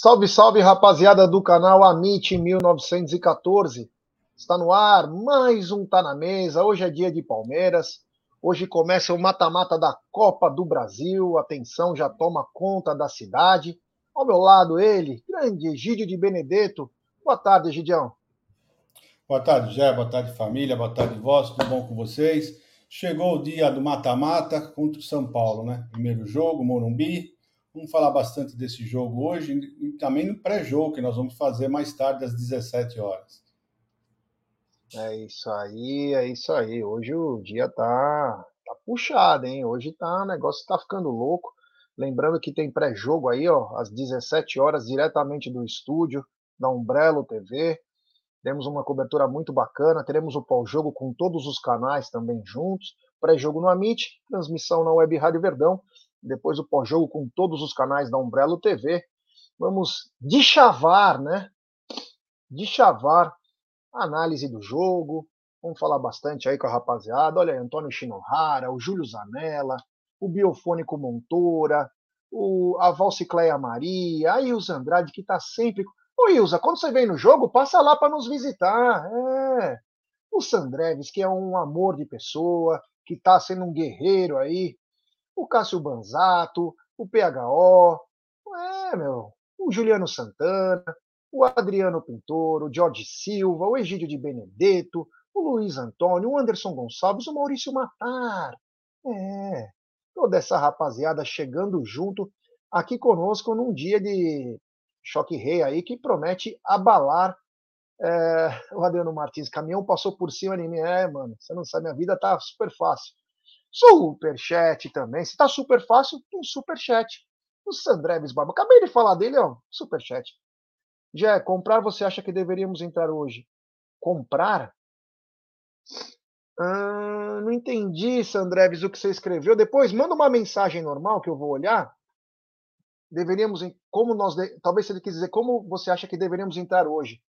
Salve, salve, rapaziada do canal Amit 1914. Está no ar, mais um Tá na Mesa. Hoje é dia de Palmeiras. Hoje começa o mata-mata da Copa do Brasil. Atenção, já toma conta da cidade. Ao meu lado, ele, grande Egídio de Benedetto. Boa tarde, Egidião. Boa tarde, Jé. Boa tarde, família. Boa tarde, vós. Tudo bom com vocês? Chegou o dia do mata-mata contra o São Paulo, né? Primeiro jogo, Morumbi. Vamos falar bastante desse jogo hoje e também no pré-jogo que nós vamos fazer mais tarde às 17 horas. É isso aí, é isso aí. Hoje o dia tá, tá puxado, hein? Hoje tá, o negócio tá ficando louco. Lembrando que tem pré-jogo aí, ó, às 17 horas, diretamente do estúdio da Umbrello TV. Temos uma cobertura muito bacana. Teremos o pós-jogo com todos os canais também juntos. Pré-jogo no Amit, transmissão na Web Rádio Verdão depois o pós-jogo com todos os canais da Umbrello TV. Vamos deschavar, né? Deschavar a análise do jogo. Vamos falar bastante aí com a rapaziada. Olha aí, Antônio Shinohara, o Júlio Zanella, o Biofônico Montoura, o, a Valcicleia Maria, a Ilza Andrade, que está sempre. Ô, Ilza, quando você vem no jogo, passa lá para nos visitar. É. O Sandreves, que é um amor de pessoa, que está sendo um guerreiro aí o Cássio Banzato, o PHO, é, meu, o Juliano Santana, o Adriano Pintor, o Jorge Silva, o Egídio de Benedetto, o Luiz Antônio, o Anderson Gonçalves, o Maurício Matar. É, toda essa rapaziada chegando junto aqui conosco num dia de choque rei aí que promete abalar é, o Adriano Martins. Caminhão passou por cima de mim. É, mano, você não sabe, minha vida tá super fácil. Superchat também. Se tá super fácil, um superchat. O Sandreves Barba. Acabei de falar dele, ó. Superchat. Já comprar, você acha que deveríamos entrar hoje? Comprar? Ah, não entendi, Sandreves, o que você escreveu. Depois, manda uma mensagem normal que eu vou olhar. Deveríamos, como nós, talvez ele quis dizer, como você acha que deveríamos entrar hoje?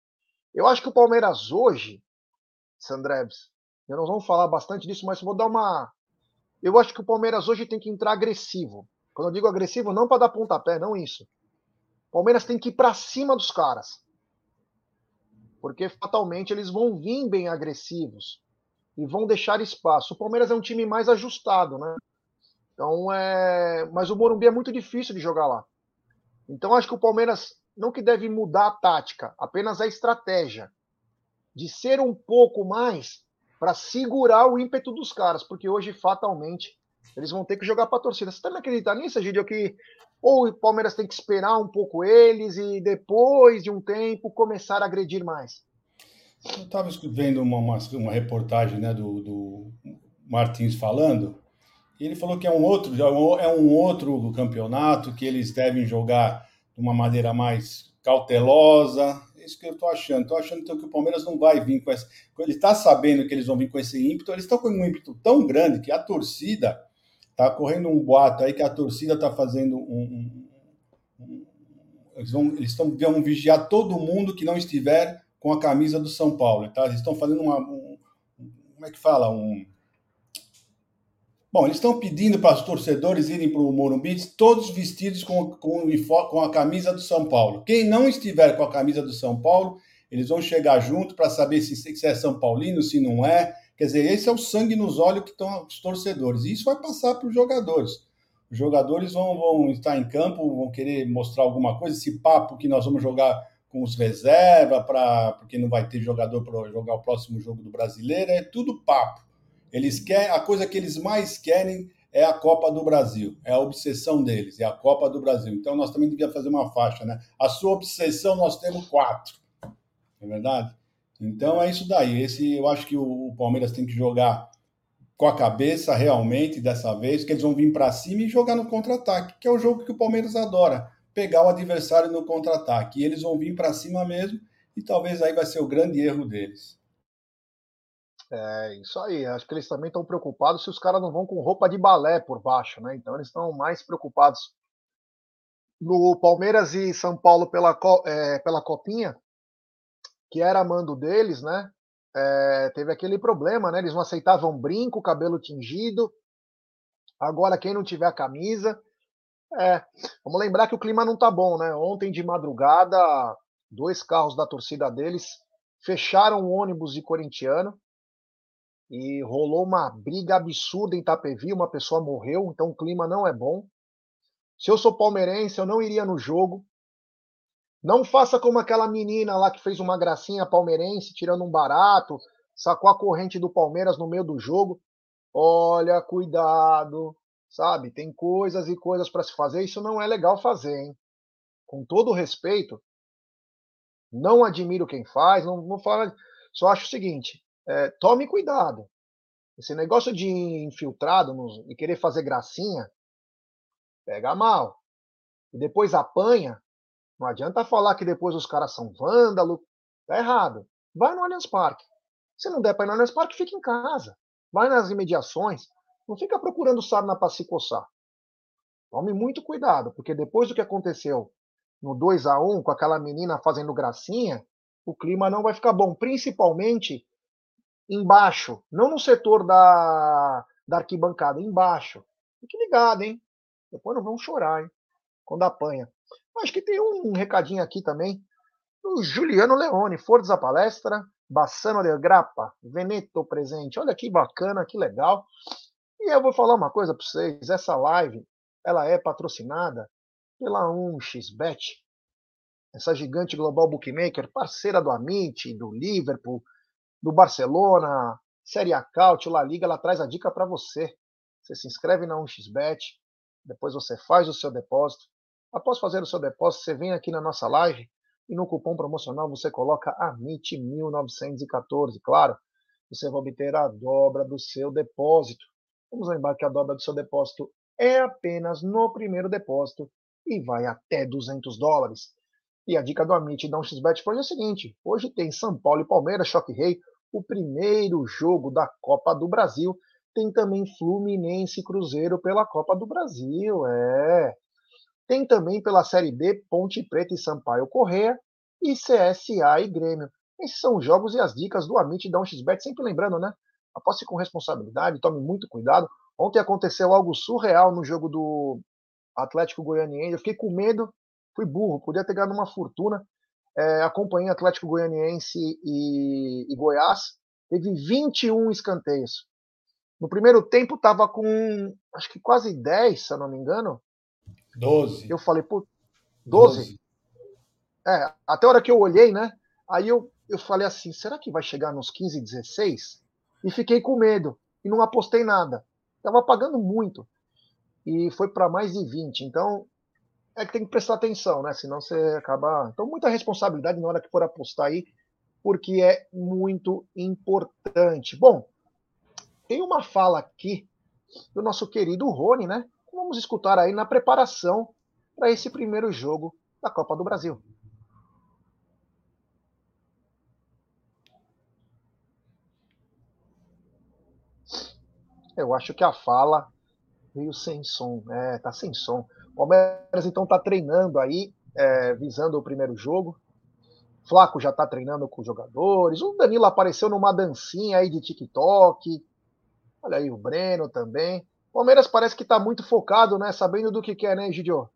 Eu acho que o Palmeiras hoje, Sandreves, nós vamos falar bastante disso, mas vou dar uma eu acho que o Palmeiras hoje tem que entrar agressivo. Quando eu digo agressivo, não para dar pontapé, não isso. O Palmeiras tem que ir para cima dos caras. Porque fatalmente eles vão vir bem agressivos e vão deixar espaço. O Palmeiras é um time mais ajustado, né? Então é, mas o Morumbi é muito difícil de jogar lá. Então acho que o Palmeiras não que deve mudar a tática, apenas a estratégia de ser um pouco mais para segurar o ímpeto dos caras, porque hoje, fatalmente, eles vão ter que jogar para a torcida. Você também acredita nisso, Gidio, que ou o Palmeiras tem que esperar um pouco eles e depois de um tempo começar a agredir mais? Eu estava vendo uma, uma, uma, reportagem né, do, do Martins falando, e ele falou que é um outro é um outro campeonato que eles devem jogar de uma maneira mais cautelosa, isso que eu estou achando. Estou achando então, que o Palmeiras não vai vir com esse. Ele está sabendo que eles vão vir com esse ímpeto, eles estão com um ímpeto tão grande que a torcida está correndo um boato aí que a torcida está fazendo um. um, um eles vão, eles estão, vão vigiar todo mundo que não estiver com a camisa do São Paulo. Tá? Eles estão fazendo uma. Um, como é que fala? Um Bom, eles estão pedindo para os torcedores irem para o Morumbi todos vestidos com, com, com a camisa do São Paulo. Quem não estiver com a camisa do São Paulo, eles vão chegar junto para saber se, se é São Paulino, se não é. Quer dizer, esse é o sangue nos olhos que estão os torcedores. E isso vai passar para os jogadores. Os jogadores vão, vão estar em campo, vão querer mostrar alguma coisa. Esse papo que nós vamos jogar com os reserva, para porque não vai ter jogador para jogar o próximo jogo do brasileiro, é tudo papo. Eles querem, a coisa que eles mais querem é a Copa do Brasil, é a obsessão deles, é a Copa do Brasil. Então nós também devíamos fazer uma faixa, né? A sua obsessão nós temos quatro, não é verdade? Então é isso daí. Esse eu acho que o, Palmeiras tem que jogar com a cabeça realmente dessa vez, que eles vão vir para cima e jogar no contra-ataque, que é o jogo que o Palmeiras adora, pegar o adversário no contra-ataque. E eles vão vir para cima mesmo, e talvez aí vai ser o grande erro deles. É, isso aí. Acho que eles também estão preocupados se os caras não vão com roupa de balé por baixo, né? Então eles estão mais preocupados. No Palmeiras e São Paulo pela, é, pela Copinha, que era mando deles, né? É, teve aquele problema, né? Eles não aceitavam brinco, cabelo tingido. Agora, quem não tiver a camisa, É, vamos lembrar que o clima não tá bom, né? Ontem de madrugada, dois carros da torcida deles fecharam o ônibus de corintiano e rolou uma briga absurda em Itapevi, uma pessoa morreu, então o clima não é bom. Se eu sou palmeirense, eu não iria no jogo. Não faça como aquela menina lá que fez uma gracinha palmeirense, tirando um barato, sacou a corrente do Palmeiras no meio do jogo. Olha, cuidado, sabe? Tem coisas e coisas para se fazer, isso não é legal fazer, hein? Com todo respeito, não admiro quem faz, não vou falar, só acho o seguinte, é, tome cuidado. Esse negócio de infiltrado nos, e querer fazer gracinha, pega mal. E depois apanha, não adianta falar que depois os caras são vândalo, tá errado. Vai no Allianz Parque. Se não der para ir no Allianz Parque, fica em casa. Vai nas imediações, não fica procurando sarna para se coçar. Tome muito cuidado, porque depois do que aconteceu no 2 a 1 com aquela menina fazendo gracinha, o clima não vai ficar bom, principalmente embaixo, não no setor da, da arquibancada, embaixo. Fique ligado, hein? Depois não vão chorar, hein? Quando apanha. Acho que tem um recadinho aqui também. O Juliano Leone, Forza Palestra, Bassano del Grappa, Veneto presente. Olha que bacana, que legal. E eu vou falar uma coisa para vocês, essa live, ela é patrocinada pela 1xBet, essa gigante global bookmaker, parceira do Amit, do Liverpool, do Barcelona, Série A Caut, La Liga, ela traz a dica para você. Você se inscreve na 1xBet, depois você faz o seu depósito. Após fazer o seu depósito, você vem aqui na nossa live e no cupom promocional você coloca AMIT1914. Claro, você vai obter a dobra do seu depósito. Vamos lembrar que a dobra do seu depósito é apenas no primeiro depósito e vai até 200 dólares. E a dica do Amit da 1xBet foi o seguinte: hoje tem São Paulo e Palmeiras, Choque Rei, o primeiro jogo da Copa do Brasil. Tem também Fluminense e Cruzeiro pela Copa do Brasil, é. Tem também pela Série B Ponte Preta e Sampaio Correia e CSA e Grêmio. Esses são os jogos e as dicas do Amit da 1xBet, sempre lembrando, né? aposte com responsabilidade, tome muito cuidado. Ontem aconteceu algo surreal no jogo do Atlético Goianiense. Eu fiquei com medo, fui burro, podia ter ganhado uma fortuna. É, acompanhei Atlético Goianiense e, e Goiás. Teve 21 escanteios. No primeiro tempo estava com acho que quase 10, se eu não me engano. 12. Eu falei, pô, 12? 12. É, até a hora que eu olhei, né? Aí eu, eu falei assim, será que vai chegar nos 15, 16? e fiquei com medo e não apostei nada. Estava pagando muito e foi para mais de 20. Então é que tem que prestar atenção, né? Senão você acaba. Então, muita responsabilidade na hora que for apostar aí, porque é muito importante. Bom, tem uma fala aqui do nosso querido Rony, né? Vamos escutar aí na preparação para esse primeiro jogo da Copa do Brasil. Eu acho que a fala veio sem som, é, tá sem som. Palmeiras então tá treinando aí, é, visando o primeiro jogo. Flaco já tá treinando com os jogadores. O Danilo apareceu numa dancinha aí de TikTok. Olha aí o Breno também. Palmeiras parece que tá muito focado, né? Sabendo do que quer, né, Gidio?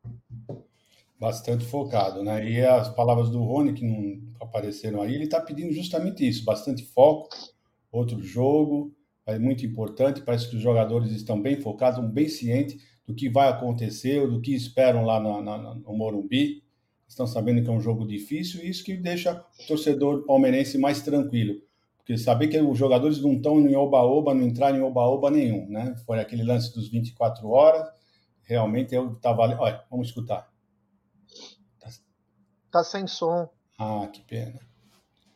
Bastante focado, né? E as palavras do Rony, que não apareceram aí, ele tá pedindo justamente isso: bastante foco, outro jogo, é muito importante. Parece que os jogadores estão bem focados, bem cientes do que vai acontecer, do que esperam lá na, na, no Morumbi. Estão sabendo que é um jogo difícil e isso que deixa o torcedor palmeirense mais tranquilo. Porque saber que os jogadores não estão em oba-oba, não entraram em oba-oba nenhum, né? Foi aquele lance dos 24 horas. Realmente eu estava. Olha, vamos escutar. Tá... tá sem som. Ah, que pena.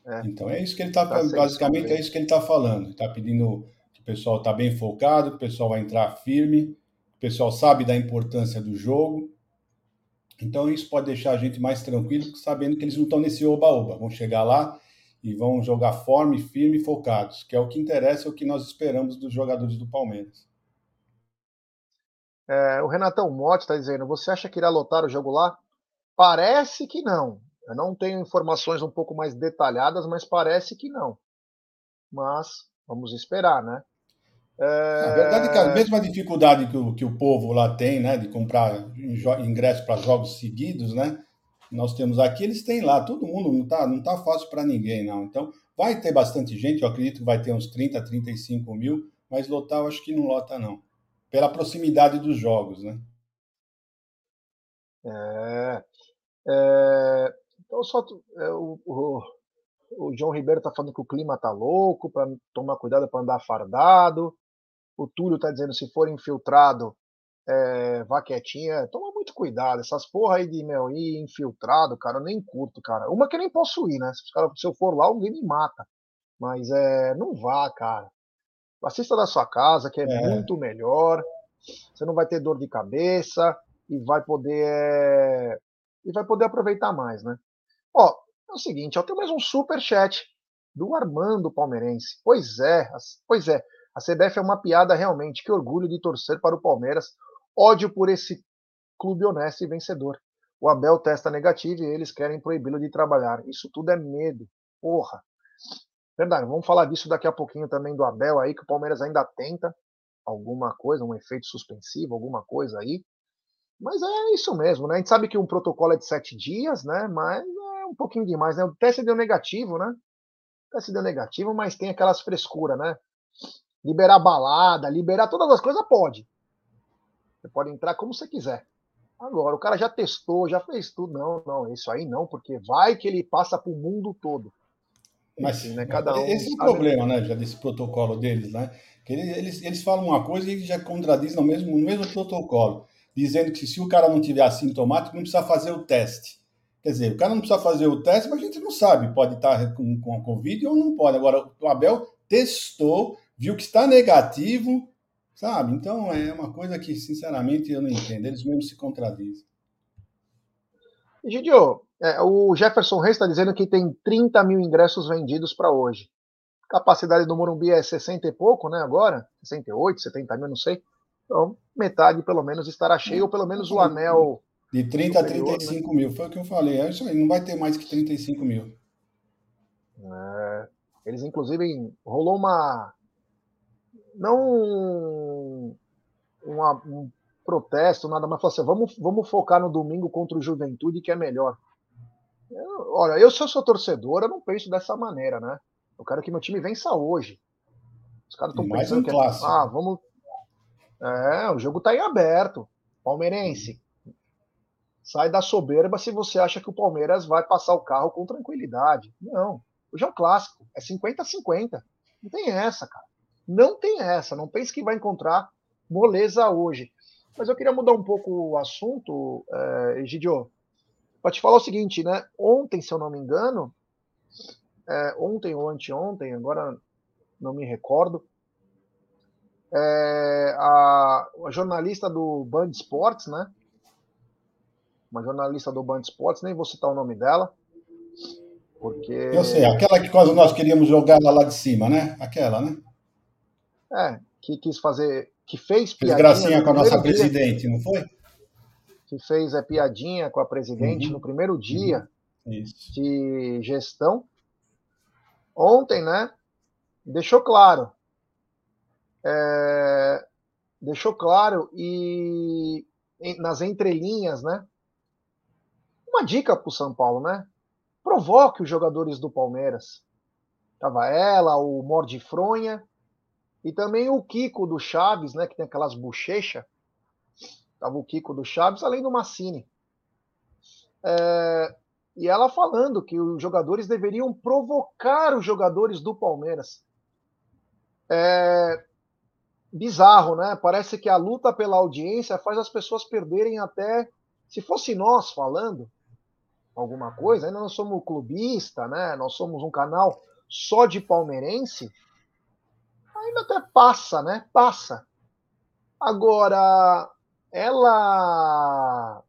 É. Então é isso que ele está. Tá basicamente é isso que ele está falando. Está pedindo pessoal está bem focado, o pessoal vai entrar firme, o pessoal sabe da importância do jogo. Então isso pode deixar a gente mais tranquilo, sabendo que eles não estão nesse oba-oba. Vão chegar lá e vão jogar forme, firme e focados, que é o que interessa, é o que nós esperamos dos jogadores do Palmeiras. É, o Renatão Motti está dizendo: você acha que irá lotar o jogo lá? Parece que não. Eu não tenho informações um pouco mais detalhadas, mas parece que não. Mas vamos esperar, né? É... Na verdade, cara, mesmo a dificuldade que o, que o povo lá tem, né, de comprar ingresso para jogos seguidos, né, nós temos aqui, eles têm lá. Todo mundo não tá, não tá fácil para ninguém, não. Então, vai ter bastante gente, eu acredito que vai ter uns 30, 35 mil, mas lotar eu acho que não lota, não. Pela proximidade dos jogos, né? É, é, então, só é, o, o, o, João Ribeiro está falando que o clima tá louco, para tomar cuidado para andar fardado. O Túlio está dizendo se for infiltrado, é, vá quietinha. Toma muito cuidado. Essas porra aí de meu, ir infiltrado, cara, eu nem curto, cara. Uma que eu nem posso ir, né? Se, cara, se eu for lá, alguém me mata. Mas é, não vá, cara. Assista da sua casa, que é, é. muito melhor. Você não vai ter dor de cabeça e vai poder é, e vai poder aproveitar mais, né? Ó, é o seguinte, eu tenho mais um super chat do Armando Palmeirense. Pois é, pois é. A CBF é uma piada realmente. Que orgulho de torcer para o Palmeiras. Ódio por esse clube honesto e vencedor. O Abel testa negativo e eles querem proibi-lo de trabalhar. Isso tudo é medo. Porra. Verdade, vamos falar disso daqui a pouquinho também do Abel aí, que o Palmeiras ainda tenta alguma coisa, um efeito suspensivo, alguma coisa aí. Mas é isso mesmo, né? A gente sabe que um protocolo é de sete dias, né? Mas é um pouquinho demais, né? O teste deu negativo, né? O teste deu negativo, mas tem aquelas frescuras, né? Liberar balada, liberar todas as coisas, pode. Você pode entrar como você quiser. Agora, o cara já testou, já fez tudo. Não, não, isso aí não, porque vai que ele passa para o mundo todo. Mas Enfim, né, cada um esse é o problema, né, já desse protocolo deles, né? Que eles, eles, eles falam uma coisa e já contradizem no mesmo, no mesmo protocolo dizendo que se o cara não tiver assintomático, não precisa fazer o teste. Quer dizer, o cara não precisa fazer o teste, mas a gente não sabe, pode estar com, com a Covid ou não pode. Agora, o Abel testou, viu que está negativo, sabe? Então, é uma coisa que, sinceramente, eu não entendo. Eles mesmos se contradizem. Gidio, é, o Jefferson Reis está dizendo que tem 30 mil ingressos vendidos para hoje. Capacidade do Morumbi é 60 e pouco, né? Agora? 68, 70 mil, não sei. Então, metade pelo menos estará cheio, ou pelo menos o anel. De 30 superior, a 35 né? mil, foi o que eu falei. É isso aí, não vai ter mais que 35 mil. É, eles, inclusive, rolou uma. Não uma, um protesto, nada mais. Falou assim: vamos, vamos focar no domingo contra o Juventude, que é melhor. Eu, olha, eu, se eu sou torcedor, eu não penso dessa maneira, né? Eu quero que meu time vença hoje. Os caras estão pensando um que é, ah, vamos, é, o jogo está em aberto. Palmeirense, sai da soberba se você acha que o Palmeiras vai passar o carro com tranquilidade. Não. Hoje é um clássico. É 50-50. Não tem essa, cara. Não tem essa. Não pense que vai encontrar moleza hoje. Mas eu queria mudar um pouco o assunto, é, Egidio, para te falar o seguinte, né? Ontem, se eu não me engano, é, ontem ou anteontem, agora não me recordo, é, a, a, jornalista do Band Sports, né? Uma jornalista do Band Sports, nem vou citar o nome dela, porque... Eu sei, aquela que quase nós queríamos jogar lá de cima, né? Aquela, né? É, que quis fazer, que fez piadinha... gracinha com a nossa presidente, dia, não foi? Que fez a é, piadinha com a presidente uhum. no primeiro dia uhum. de gestão. Ontem, né? Deixou claro é, deixou claro e nas entrelinhas, né? Uma dica para o São Paulo, né? Provoque os jogadores do Palmeiras. Tava ela, o Morde Fronha e também o Kiko do Chaves, né? Que tem aquelas bochechas. Tava o Kiko do Chaves, além do Massini. É, e ela falando que os jogadores deveriam provocar os jogadores do Palmeiras. É, bizarro, né? Parece que a luta pela audiência faz as pessoas perderem até. Se fosse nós falando alguma coisa, ainda nós somos clubista, né? Nós somos um canal só de palmeirense, ainda até passa, né? Passa. Agora, ela.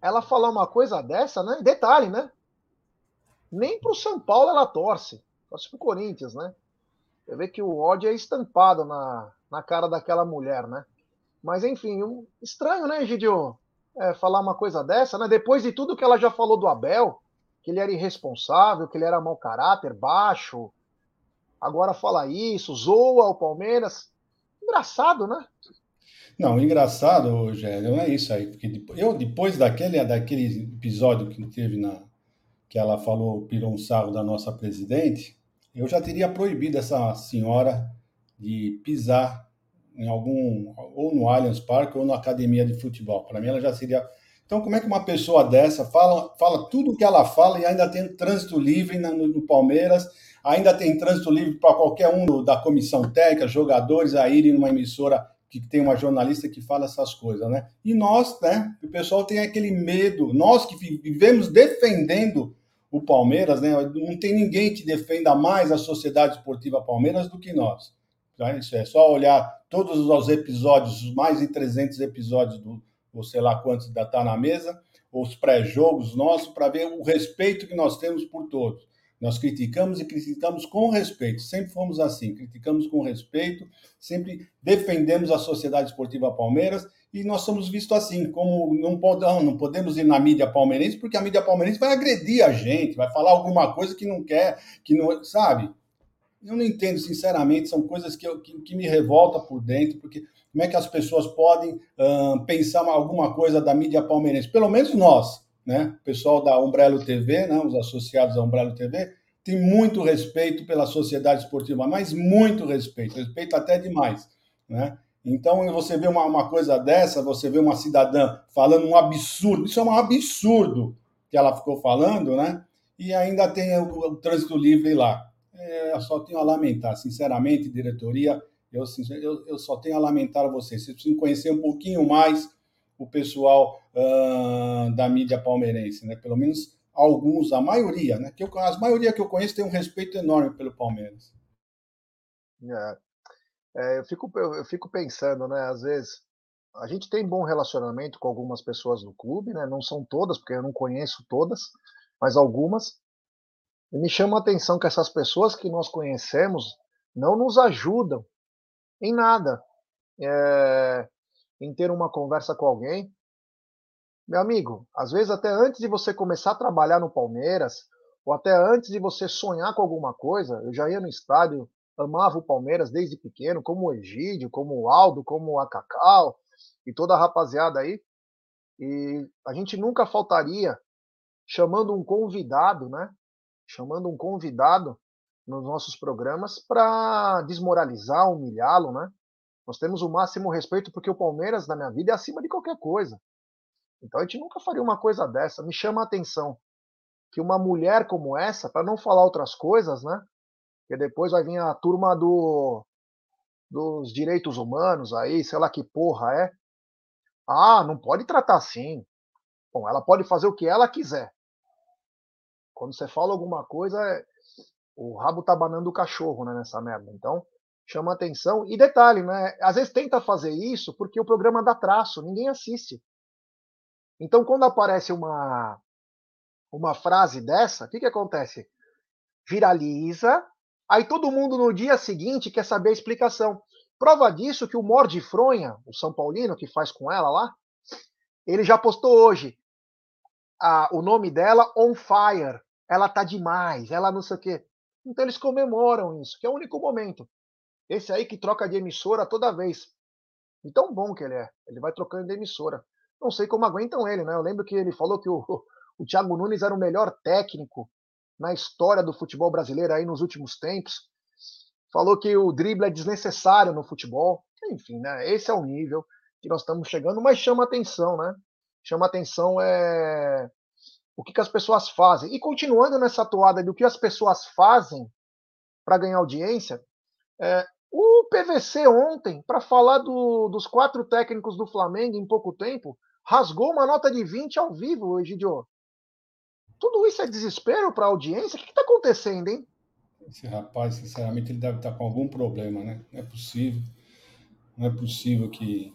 Ela falar uma coisa dessa, né? Detalhe, né? Nem pro São Paulo ela torce. Torce pro Corinthians, né? Você vê que o ódio é estampado na, na cara daquela mulher, né? Mas enfim, um, estranho, né, Gidio? É, falar uma coisa dessa, né? Depois de tudo que ela já falou do Abel, que ele era irresponsável, que ele era mau caráter, baixo. Agora fala isso, zoa o Palmeiras. Engraçado, né? Não, engraçado, Rogério, não é isso aí. Porque eu, depois daquele, daquele episódio que teve na. que ela falou, pirou um sarro da nossa presidente, eu já teria proibido essa senhora de pisar em algum. ou no Allianz Parque ou na academia de futebol. Para mim, ela já seria. Então, como é que uma pessoa dessa fala, fala tudo o que ela fala e ainda tem trânsito livre no, no Palmeiras, ainda tem trânsito livre para qualquer um da comissão técnica, jogadores a irem numa emissora que tem uma jornalista que fala essas coisas, né? E nós, né? O pessoal tem aquele medo. Nós que vivemos defendendo o Palmeiras, né? Não tem ninguém que defenda mais a Sociedade Esportiva Palmeiras do que nós. Tá? Isso é só olhar todos os episódios, mais de 300 episódios do, ou sei lá quantos está na mesa, os pré-jogos nossos, para ver o respeito que nós temos por todos. Nós criticamos e criticamos com respeito, sempre fomos assim, criticamos com respeito, sempre defendemos a Sociedade Esportiva Palmeiras e nós somos vistos assim, como não, podemos, não podemos ir na mídia palmeirense, porque a mídia palmeirense vai agredir a gente, vai falar alguma coisa que não quer, que não, sabe? Eu não entendo, sinceramente, são coisas que, eu, que, que me revolta por dentro, porque como é que as pessoas podem uh, pensar alguma coisa da mídia palmeirense? Pelo menos nós, né? O pessoal da Umbrello TV, né? os associados à Umbrello TV, tem muito respeito pela sociedade esportiva, mas muito respeito, respeito até demais, né? Então, você vê uma, uma coisa dessa, você vê uma cidadã falando um absurdo, isso é um absurdo que ela ficou falando, né? E ainda tem o, o trânsito livre lá. É, eu só tenho a lamentar, sinceramente, diretoria, eu, eu, eu só tenho a lamentar a vocês. Vocês precisam conhecer um pouquinho mais o pessoal uh, da mídia palmeirense, né? Pelo menos alguns, a maioria, né? Que eu, a maioria que eu conheço tem um respeito enorme pelo Palmeiras. É. É, eu, fico, eu, eu, fico pensando, né? Às vezes a gente tem bom relacionamento com algumas pessoas do clube, né? Não são todas, porque eu não conheço todas, mas algumas. E me chama a atenção que essas pessoas que nós conhecemos não nos ajudam em nada. É, em ter uma conversa com alguém. Meu amigo, às vezes até antes de você começar a trabalhar no Palmeiras, ou até antes de você sonhar com alguma coisa, eu já ia no estádio, amava o Palmeiras desde pequeno, como o Egídio, como o Aldo, como a Cacau e toda a rapaziada aí. E a gente nunca faltaria chamando um convidado, né? Chamando um convidado nos nossos programas para desmoralizar, humilhá-lo, né? Nós temos o máximo respeito porque o Palmeiras, na minha vida, é acima de qualquer coisa. Então a gente nunca faria uma coisa dessa. Me chama a atenção que uma mulher como essa, para não falar outras coisas, né? Que depois vai vir a turma do, dos direitos humanos aí, sei lá que porra é. Ah, não pode tratar assim. Bom, ela pode fazer o que ela quiser. Quando você fala alguma coisa, é, o rabo tá banando o cachorro, né, nessa merda. Então, chama atenção. E detalhe, né? Às vezes tenta fazer isso porque o programa dá traço, ninguém assiste. Então, quando aparece uma, uma frase dessa, o que, que acontece? Viraliza, aí todo mundo no dia seguinte quer saber a explicação. Prova disso que o Morde Fronha, o São Paulino, que faz com ela lá, ele já postou hoje a, o nome dela on fire. Ela tá demais, ela não sei o quê. Então eles comemoram isso, que é o único momento. Esse aí que troca de emissora toda vez. E tão bom que ele é. Ele vai trocando de emissora. Não sei como aguentam ele, né? Eu lembro que ele falou que o, o Thiago Nunes era o melhor técnico na história do futebol brasileiro aí nos últimos tempos. Falou que o drible é desnecessário no futebol. Enfim, né? Esse é o nível que nós estamos chegando, mas chama atenção, né? Chama atenção é o que, que as pessoas fazem. E continuando nessa toada do que as pessoas fazem para ganhar audiência, é, o PVC ontem, para falar do, dos quatro técnicos do Flamengo em pouco tempo, rasgou uma nota de 20 ao vivo, Egidio. Tudo isso é desespero para a audiência? O que está acontecendo, hein? Esse rapaz, sinceramente, ele deve estar tá com algum problema, né? Não é possível. Não é possível que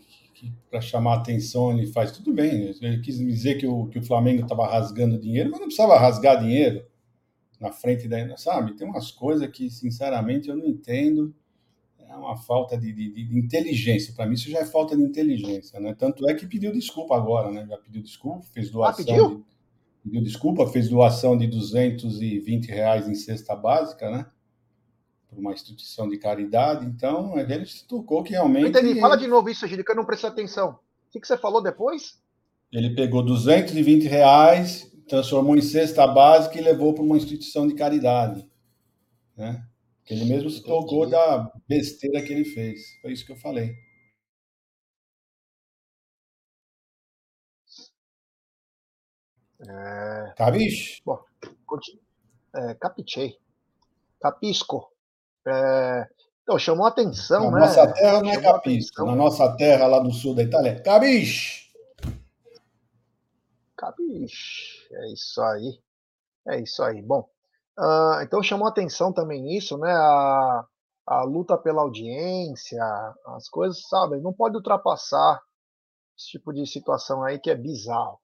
para chamar atenção ele faz. Tudo bem, ele quis dizer que o, que o Flamengo estava rasgando dinheiro, mas não precisava rasgar dinheiro na frente da. Sabe? Tem umas coisas que, sinceramente, eu não entendo é uma falta de, de, de inteligência. Para mim, isso já é falta de inteligência, né? Tanto é que pediu desculpa agora, né? Já pediu desculpa, fez ah, doação. Ah, pediu? De, pediu desculpa, fez doação de 220 reais em cesta básica, né? Por uma instituição de caridade. Então, ele se tocou que realmente. Entendi. Fala de novo isso, Gil, que eu não prestei atenção. O que você falou depois? Ele pegou 220 reais, transformou em cesta básica e levou para uma instituição de caridade. Né? Ele mesmo se tocou da besteira que ele fez. Foi isso que eu falei. É... Capiche? Bom, é, capichei. Capisco. É... Então, chamou atenção, Na né? nossa terra não é capisco. Na nossa terra, lá do sul da Itália, é cabiche. Cabiche. É isso aí. É isso aí. Bom, uh, então chamou atenção também isso, né? A, a luta pela audiência, as coisas, sabe? Não pode ultrapassar esse tipo de situação aí que é bizarro.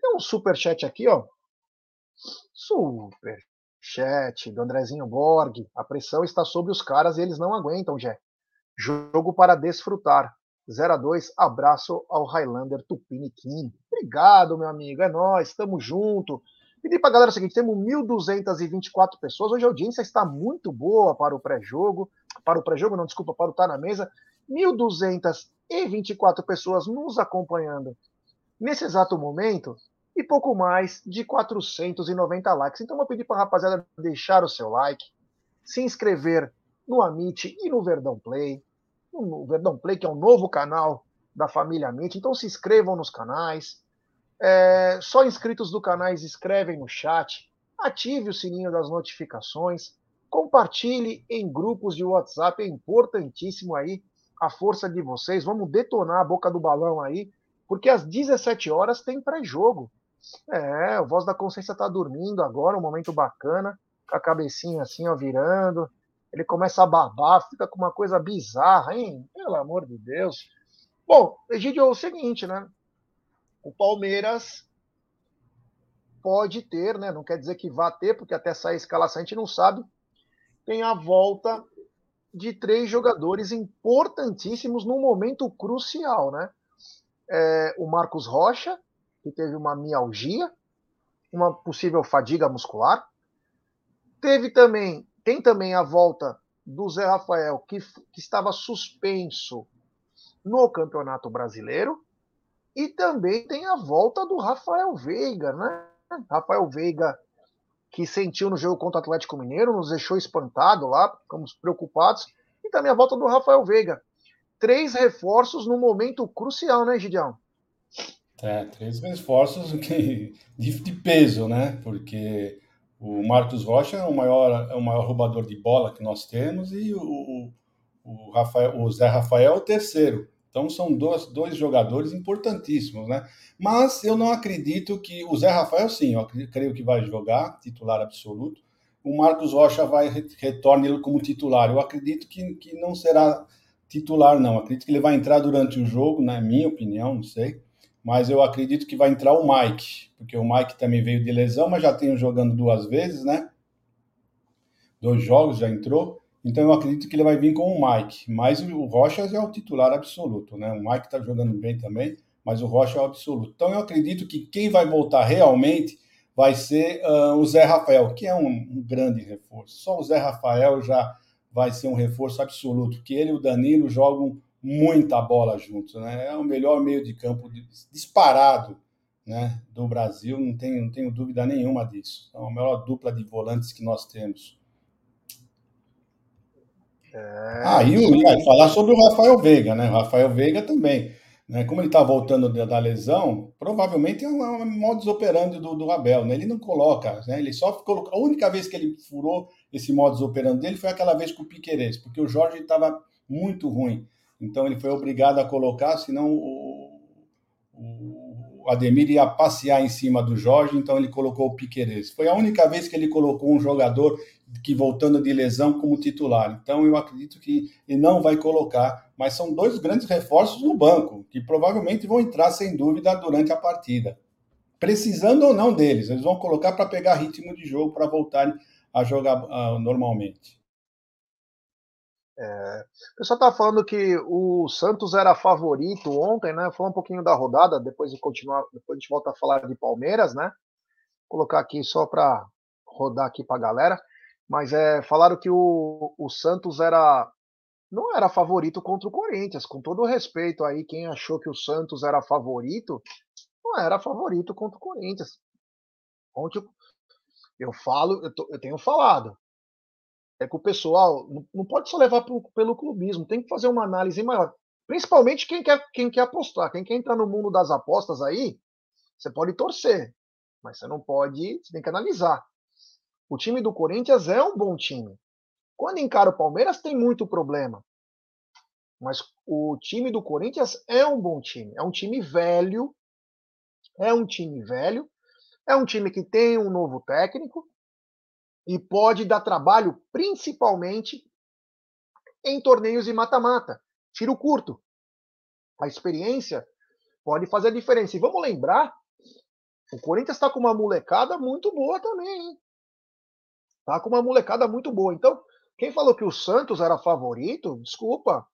Tem um super chat aqui, ó. Super chat do Andrezinho Borg. A pressão está sobre os caras e eles não aguentam, Jé. Jogo para desfrutar. 0 a 2 abraço ao Highlander Tupiniquim. Obrigado, meu amigo. É nós, estamos junto. Pedi para a galera o seguinte: temos 1.224 pessoas. Hoje a audiência está muito boa para o pré-jogo. Para o pré-jogo, não, desculpa, para o Tá na Mesa. 1.224 pessoas nos acompanhando nesse exato momento e pouco mais de 490 likes. Então, vou pedir para a rapaziada deixar o seu like, se inscrever no Amit e no Verdão Play. No Verdão Play, que é um novo canal da família Amit. Então, se inscrevam nos canais. É, só inscritos do canal escrevem no chat. Ative o sininho das notificações. Compartilhe em grupos de WhatsApp. É importantíssimo aí a força de vocês. Vamos detonar a boca do balão aí, porque às 17 horas tem pré-jogo. É, o Voz da Consciência tá dormindo agora, um momento bacana, com a cabecinha assim, ó, virando. Ele começa a babar, fica com uma coisa bizarra, hein? Pelo amor de Deus. Bom, Egidio, é o seguinte, né? O Palmeiras pode ter, né? Não quer dizer que vá ter, porque até sair a escalação a gente não sabe. Tem a volta de três jogadores importantíssimos num momento crucial, né? É, o Marcos Rocha, que teve uma mialgia, uma possível fadiga muscular. Teve também, tem também a volta do Zé Rafael, que, que estava suspenso no Campeonato Brasileiro. E também tem a volta do Rafael Veiga, né? Rafael Veiga, que sentiu no jogo contra o Atlético Mineiro, nos deixou espantado lá, ficamos preocupados. E também a volta do Rafael Veiga. Três reforços no momento crucial, né, Gideão? É, três reforços de, peso, né? Porque o Marcos Rocha é o maior, é o maior roubador de bola que nós temos e o, o, Rafael, o Zé Rafael é o terceiro. Então são dois, dois jogadores importantíssimos, né? Mas eu não acredito que o Zé Rafael, sim, eu creio que vai jogar, titular absoluto. O Marcos Rocha vai retorne ele como titular. Eu acredito que, que não será titular, não. Eu acredito que ele vai entrar durante o jogo, na minha opinião, não sei mas eu acredito que vai entrar o Mike, porque o Mike também veio de lesão, mas já tem jogando duas vezes, né? Dois jogos já entrou, então eu acredito que ele vai vir com o Mike. Mas o Rocha é o titular absoluto, né? O Mike está jogando bem também, mas o Rocha é o absoluto. Então eu acredito que quem vai voltar realmente vai ser uh, o Zé Rafael, que é um, um grande reforço. Só o Zé Rafael já vai ser um reforço absoluto, que ele e o Danilo jogam muita bola juntos, né? É o melhor meio de campo disparado, né, do Brasil, não tenho, não tenho dúvida nenhuma disso. É a melhor dupla de volantes que nós temos. É... Ah, e, e falar sobre o Rafael Veiga, né? O Rafael Veiga também. Né? Como ele está voltando da, lesão, provavelmente é um, um modus operandi do, do Abel. Né? Ele não coloca, né? ele só colocou. A única vez que ele furou esse modus operandi dele foi aquela vez com o Piqueires, porque o Jorge estava muito ruim. Então ele foi obrigado a colocar, senão o, o Ademir ia passear em cima do Jorge, então ele colocou o Piqueires. Foi a única vez que ele colocou um jogador que voltando de lesão como titular. Então eu acredito que ele não vai colocar, mas são dois grandes reforços no banco, que provavelmente vão entrar sem dúvida durante a partida. Precisando ou não deles, eles vão colocar para pegar ritmo de jogo para voltarem a jogar uh, normalmente. É, o pessoal tá falando que o Santos era favorito ontem, né? Falar um pouquinho da rodada, depois de continuar, depois a gente volta a falar de Palmeiras, né? Vou colocar aqui só para rodar aqui para a galera. Mas é, falaram que o, o Santos era não era favorito contra o Corinthians. Com todo respeito aí, quem achou que o Santos era favorito, não era favorito contra o Corinthians. Ontem eu falo, eu, tô, eu tenho falado. É que o pessoal não, pode só levar pro, pelo clubismo, tem que fazer uma análise maior. Principalmente quem quer, quem quer apostar, quem quer entrar no mundo das apostas aí, você pode torcer, mas você não pode, você tem que analisar. O time do Corinthians é um bom time. Quando encara o Palmeiras, tem muito problema. Mas o time do Corinthians é um bom time. É um time velho. É um time velho. É um time que tem um novo técnico e pode dar trabalho, principalmente em torneios de mata-mata. Tiro curto. A experiência pode fazer a diferença. E vamos lembrar, o Corinthians está com uma molecada muito boa também, hein? Tá com uma molecada muito boa. Então, quem falou que o Santos era favorito, desculpa,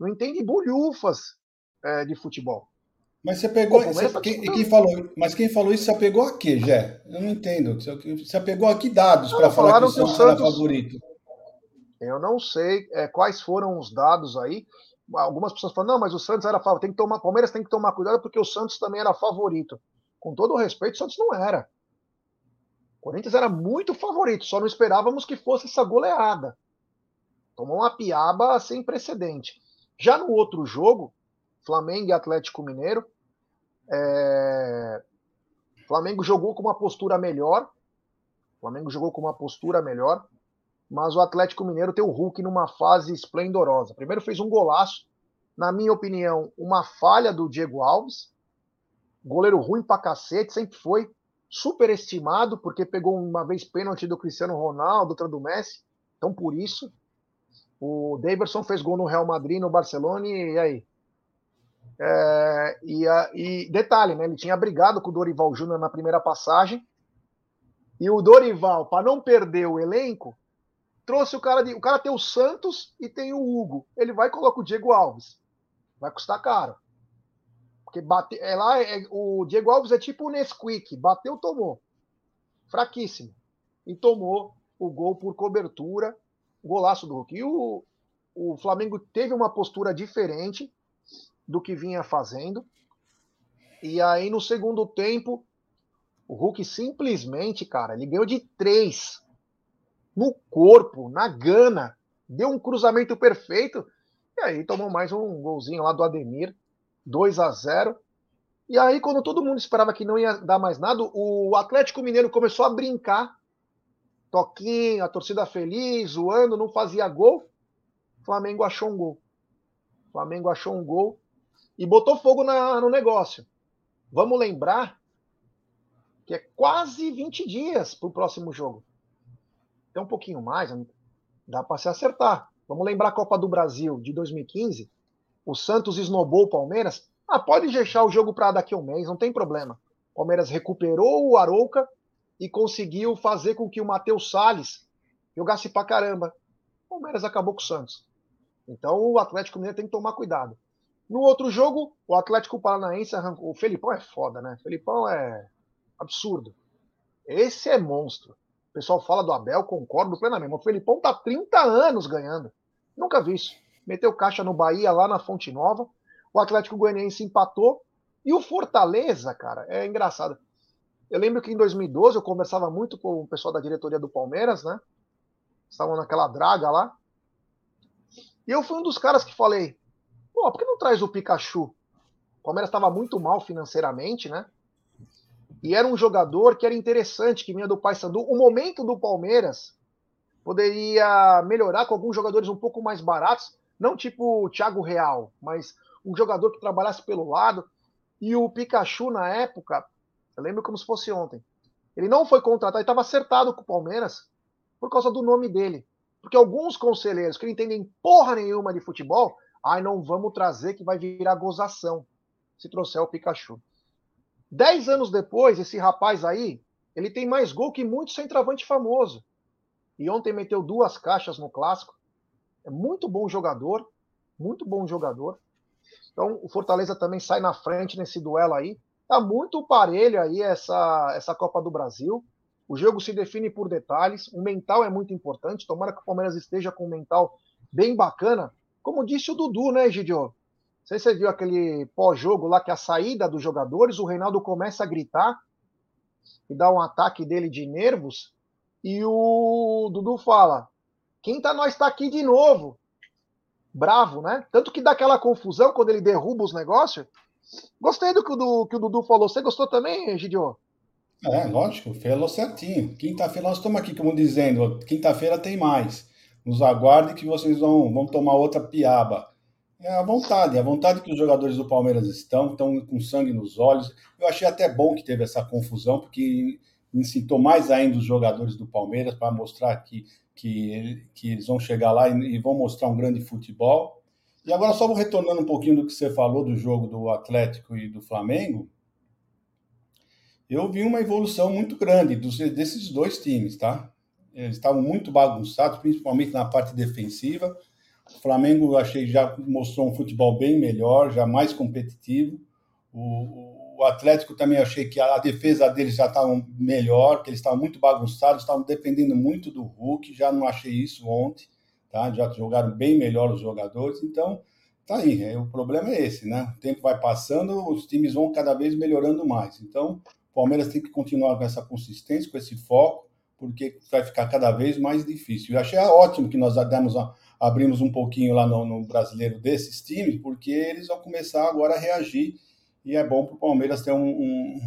não entende bolhufas é, de futebol. Mas você pegou. Pô, você, tá quem, quem, falou, mas quem falou isso, você pegou a quê, Jé? Eu não entendo. Você pegou aqui dados para falar que o Santos, que o Santos era favorito? Eu não sei é, quais foram os dados aí. Algumas pessoas falam, não, mas o Santos era favorito. Tem que tomar, Palmeiras tem que tomar cuidado porque o Santos também era favorito. Com todo o respeito, o Santos não era. O Corinthians era muito favorito, só não esperávamos que fosse essa goleada. Tomou uma piaba sem precedente. Já no outro jogo, Flamengo e Atlético Mineiro, é... Flamengo jogou com uma postura melhor. Flamengo jogou com uma postura melhor, mas o Atlético Mineiro tem o Hulk numa fase esplendorosa. Primeiro fez um golaço, na minha opinião, uma falha do Diego Alves. Goleiro ruim pra cacete, sempre foi superestimado, porque pegou uma vez pênalti do Cristiano Ronaldo, outra do Messi. Então, por isso, o Daverson fez gol no Real Madrid, no Barcelona, e aí? É, e, a, e, detalhe, né? Ele tinha brigado com o Dorival Júnior na primeira passagem. E o Dorival, para não perder o elenco, trouxe o cara de. O cara tem o Santos e tem o Hugo. Ele vai e coloca o Diego Alves. Vai custar caro. Porque bate, é lá, é, o Diego Alves é tipo o Nesquik. Bateu, tomou. Fraquíssimo. E tomou o gol por cobertura golaço do Hulk. E o, o Flamengo teve uma postura diferente do que vinha fazendo. E aí, no segundo tempo, o Hulk simplesmente, cara, ele ganhou de três no corpo, na gana, deu um cruzamento perfeito. E aí tomou mais um golzinho lá do Ademir, 2 a 0 E aí, quando todo mundo esperava que não ia dar mais nada, o Atlético Mineiro começou a brincar toquinho, a torcida feliz, zoando, não fazia gol. Flamengo achou um gol. Flamengo achou um gol e botou fogo na, no negócio. Vamos lembrar que é quase 20 dias para o próximo jogo. Tem um pouquinho mais, dá para se acertar. Vamos lembrar a Copa do Brasil de 2015. O Santos esnobou o Palmeiras. Ah, pode deixar o jogo para daqui a um mês, não tem problema. O Palmeiras recuperou o Arouca e conseguiu fazer com que o Matheus Salles jogasse pra caramba. O Palmeiras acabou com o Santos. Então o Atlético Mineiro tem que tomar cuidado. No outro jogo, o Atlético Paranaense arrancou. O Felipão é foda, né? O Felipão é absurdo. Esse é monstro. O pessoal fala do Abel, concordo plenamente. O Felipão tá 30 anos ganhando. Nunca vi isso. Meteu caixa no Bahia, lá na Fonte Nova. O Atlético Goianiense empatou. E o Fortaleza, cara, é engraçado. Eu lembro que em 2012 eu conversava muito com o pessoal da diretoria do Palmeiras, né? Estavam naquela draga lá. E eu fui um dos caras que falei: pô, por que não traz o Pikachu? O Palmeiras estava muito mal financeiramente, né? E era um jogador que era interessante, que vinha do Paysandu. O momento do Palmeiras poderia melhorar com alguns jogadores um pouco mais baratos, não tipo o Thiago Real, mas um jogador que trabalhasse pelo lado. E o Pikachu, na época, eu lembro como se fosse ontem. Ele não foi contratado, ele estava acertado com o Palmeiras por causa do nome dele. Porque alguns conselheiros que não entendem porra nenhuma de futebol, ai, não vamos trazer que vai virar gozação se trouxer o Pikachu. Dez anos depois, esse rapaz aí, ele tem mais gol que muito centroavante famoso. E ontem meteu duas caixas no clássico. É muito bom jogador, muito bom jogador. Então o Fortaleza também sai na frente nesse duelo aí. Tá muito parelho aí essa, essa Copa do Brasil. O jogo se define por detalhes, o mental é muito importante. Tomara que o Palmeiras esteja com um mental bem bacana. Como disse o Dudu, né, Gidio? Não sei se você viu aquele pós-jogo lá que a saída dos jogadores, o Reinaldo começa a gritar e dá um ataque dele de nervos. E o Dudu fala: Quinta, nós está aqui de novo. Bravo, né? Tanto que dá aquela confusão quando ele derruba os negócios. Gostei do que o, que o Dudu falou. Você gostou também, Gidio? É, lógico, falou certinho. Quinta-feira nós estamos aqui, como dizendo, quinta-feira tem mais. Nos aguarde que vocês vão, vão tomar outra piaba. É a vontade, a vontade que os jogadores do Palmeiras estão, estão com sangue nos olhos. Eu achei até bom que teve essa confusão, porque incitou mais ainda os jogadores do Palmeiras para mostrar que, que, que eles vão chegar lá e, e vão mostrar um grande futebol. E agora, só retornando um pouquinho do que você falou do jogo do Atlético e do Flamengo eu vi uma evolução muito grande dos, desses dois times, tá? Eles estavam muito bagunçados, principalmente na parte defensiva. O Flamengo, achei, já mostrou um futebol bem melhor, já mais competitivo. O, o Atlético também achei que a, a defesa deles já estava melhor, que eles estavam muito bagunçados, estavam dependendo muito do Hulk, já não achei isso ontem, tá? Já jogaram bem melhor os jogadores, então tá aí. É, o problema é esse, né? O tempo vai passando, os times vão cada vez melhorando mais. Então, o Palmeiras tem que continuar com essa consistência, com esse foco, porque vai ficar cada vez mais difícil. Eu achei ótimo que nós demos, abrimos um pouquinho lá no, no brasileiro desses times, porque eles vão começar agora a reagir e é bom para o Palmeiras ter um, um,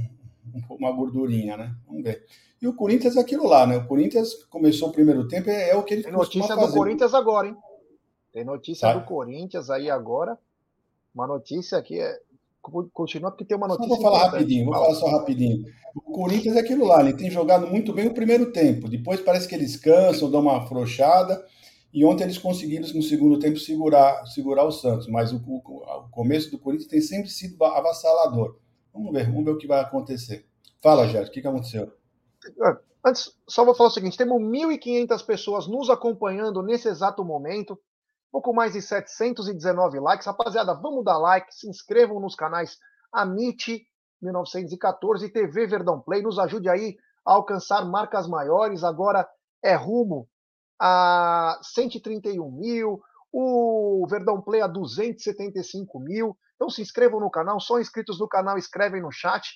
uma gordurinha, né? Vamos ver. E o Corinthians é aquilo lá, né? O Corinthians começou o primeiro tempo, é, é o que ele Tem notícia do Corinthians agora, hein? Tem notícia Sabe? do Corinthians aí agora. Uma notícia aqui é continua porque tem uma notícia. Só vou falar rapidinho, vou falar só rapidinho. O Corinthians é aquilo lá, ele tem jogado muito bem o primeiro tempo. Depois parece que eles cansam, dão uma afrouxada. E ontem eles conseguiram, no segundo tempo, segurar, segurar o Santos. Mas o, o, o começo do Corinthians tem sempre sido avassalador. Vamos ver, vamos ver o que vai acontecer. Fala, Gerson, o que, que aconteceu? É, antes, só vou falar o seguinte: temos 1.500 pessoas nos acompanhando nesse exato momento pouco mais de 719 likes. Rapaziada, vamos dar like, se inscrevam nos canais Amit 1914 e TV Verdão Play. Nos ajude aí a alcançar marcas maiores. Agora é rumo a 131 mil, o Verdão Play a 275 mil. Então se inscrevam no canal, só inscritos no canal escrevem no chat,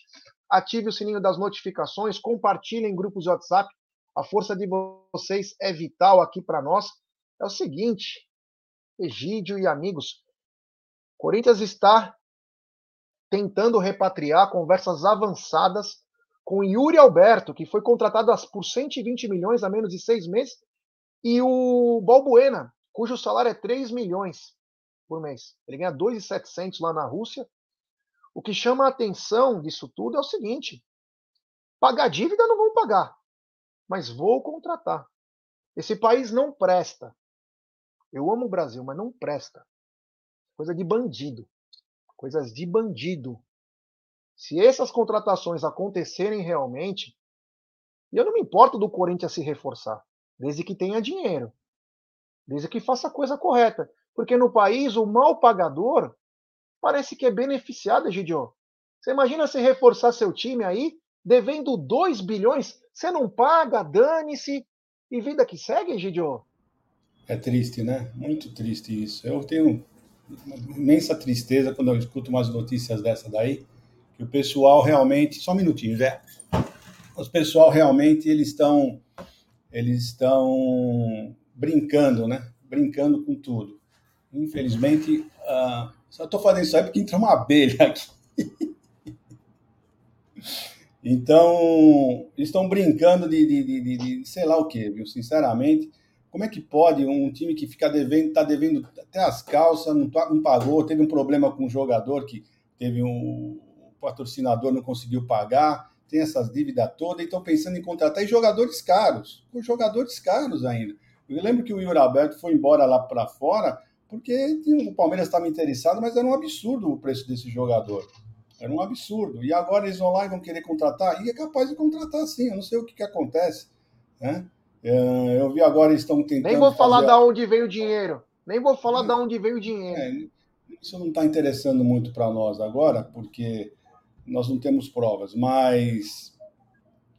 ative o sininho das notificações, compartilhem em grupos de WhatsApp. A força de vocês é vital aqui para nós. É o seguinte, Egídio e amigos. Corinthians está tentando repatriar conversas avançadas com Yuri Alberto, que foi contratado por 120 milhões a menos de seis meses, e o Balbuena, cujo salário é 3 milhões por mês. Ele ganha 2,700 lá na Rússia. O que chama a atenção disso tudo é o seguinte: pagar dívida não vão pagar, mas vou contratar. Esse país não presta. Eu amo o Brasil, mas não presta. Coisa de bandido. Coisas de bandido. Se essas contratações acontecerem realmente, eu não me importo do Corinthians se reforçar, desde que tenha dinheiro, desde que faça a coisa correta. Porque no país, o mal pagador parece que é beneficiado, Gidio. Você imagina se reforçar seu time aí, devendo 2 bilhões, você não paga, dane-se, e vida que segue, Gidio. É triste, né? Muito triste isso. Eu tenho imensa tristeza quando eu escuto umas notícias dessa daí, que o pessoal realmente, só um minutinho, Zé. Os pessoal realmente eles estão eles estão brincando, né? Brincando com tudo. Infelizmente, uh, só estou fazendo isso aí porque entra uma abelha aqui. então, estão brincando de, de, de, de, de sei lá o que, viu? Sinceramente, como é que pode um time que fica devendo, está devendo até as calças, não, não, pagou, teve um problema com o jogador que teve um patrocinador não conseguiu pagar, tem essas dívidas todas, e estão pensando em contratar e jogadores caros, com jogadores caros ainda. Eu lembro que o Yuri Alberto foi embora lá para fora porque o Palmeiras estava interessado, mas era um absurdo o preço desse jogador. Era um absurdo. E agora eles vão lá e vão querer contratar, e é capaz de contratar sim, eu não sei o que, que acontece. Né? É, eu vi agora eles estão tentando. Nem vou falar fazer... de onde veio o dinheiro. Nem vou falar de onde veio o dinheiro. É, isso não está interessando muito para nós agora, porque nós não temos provas. Mas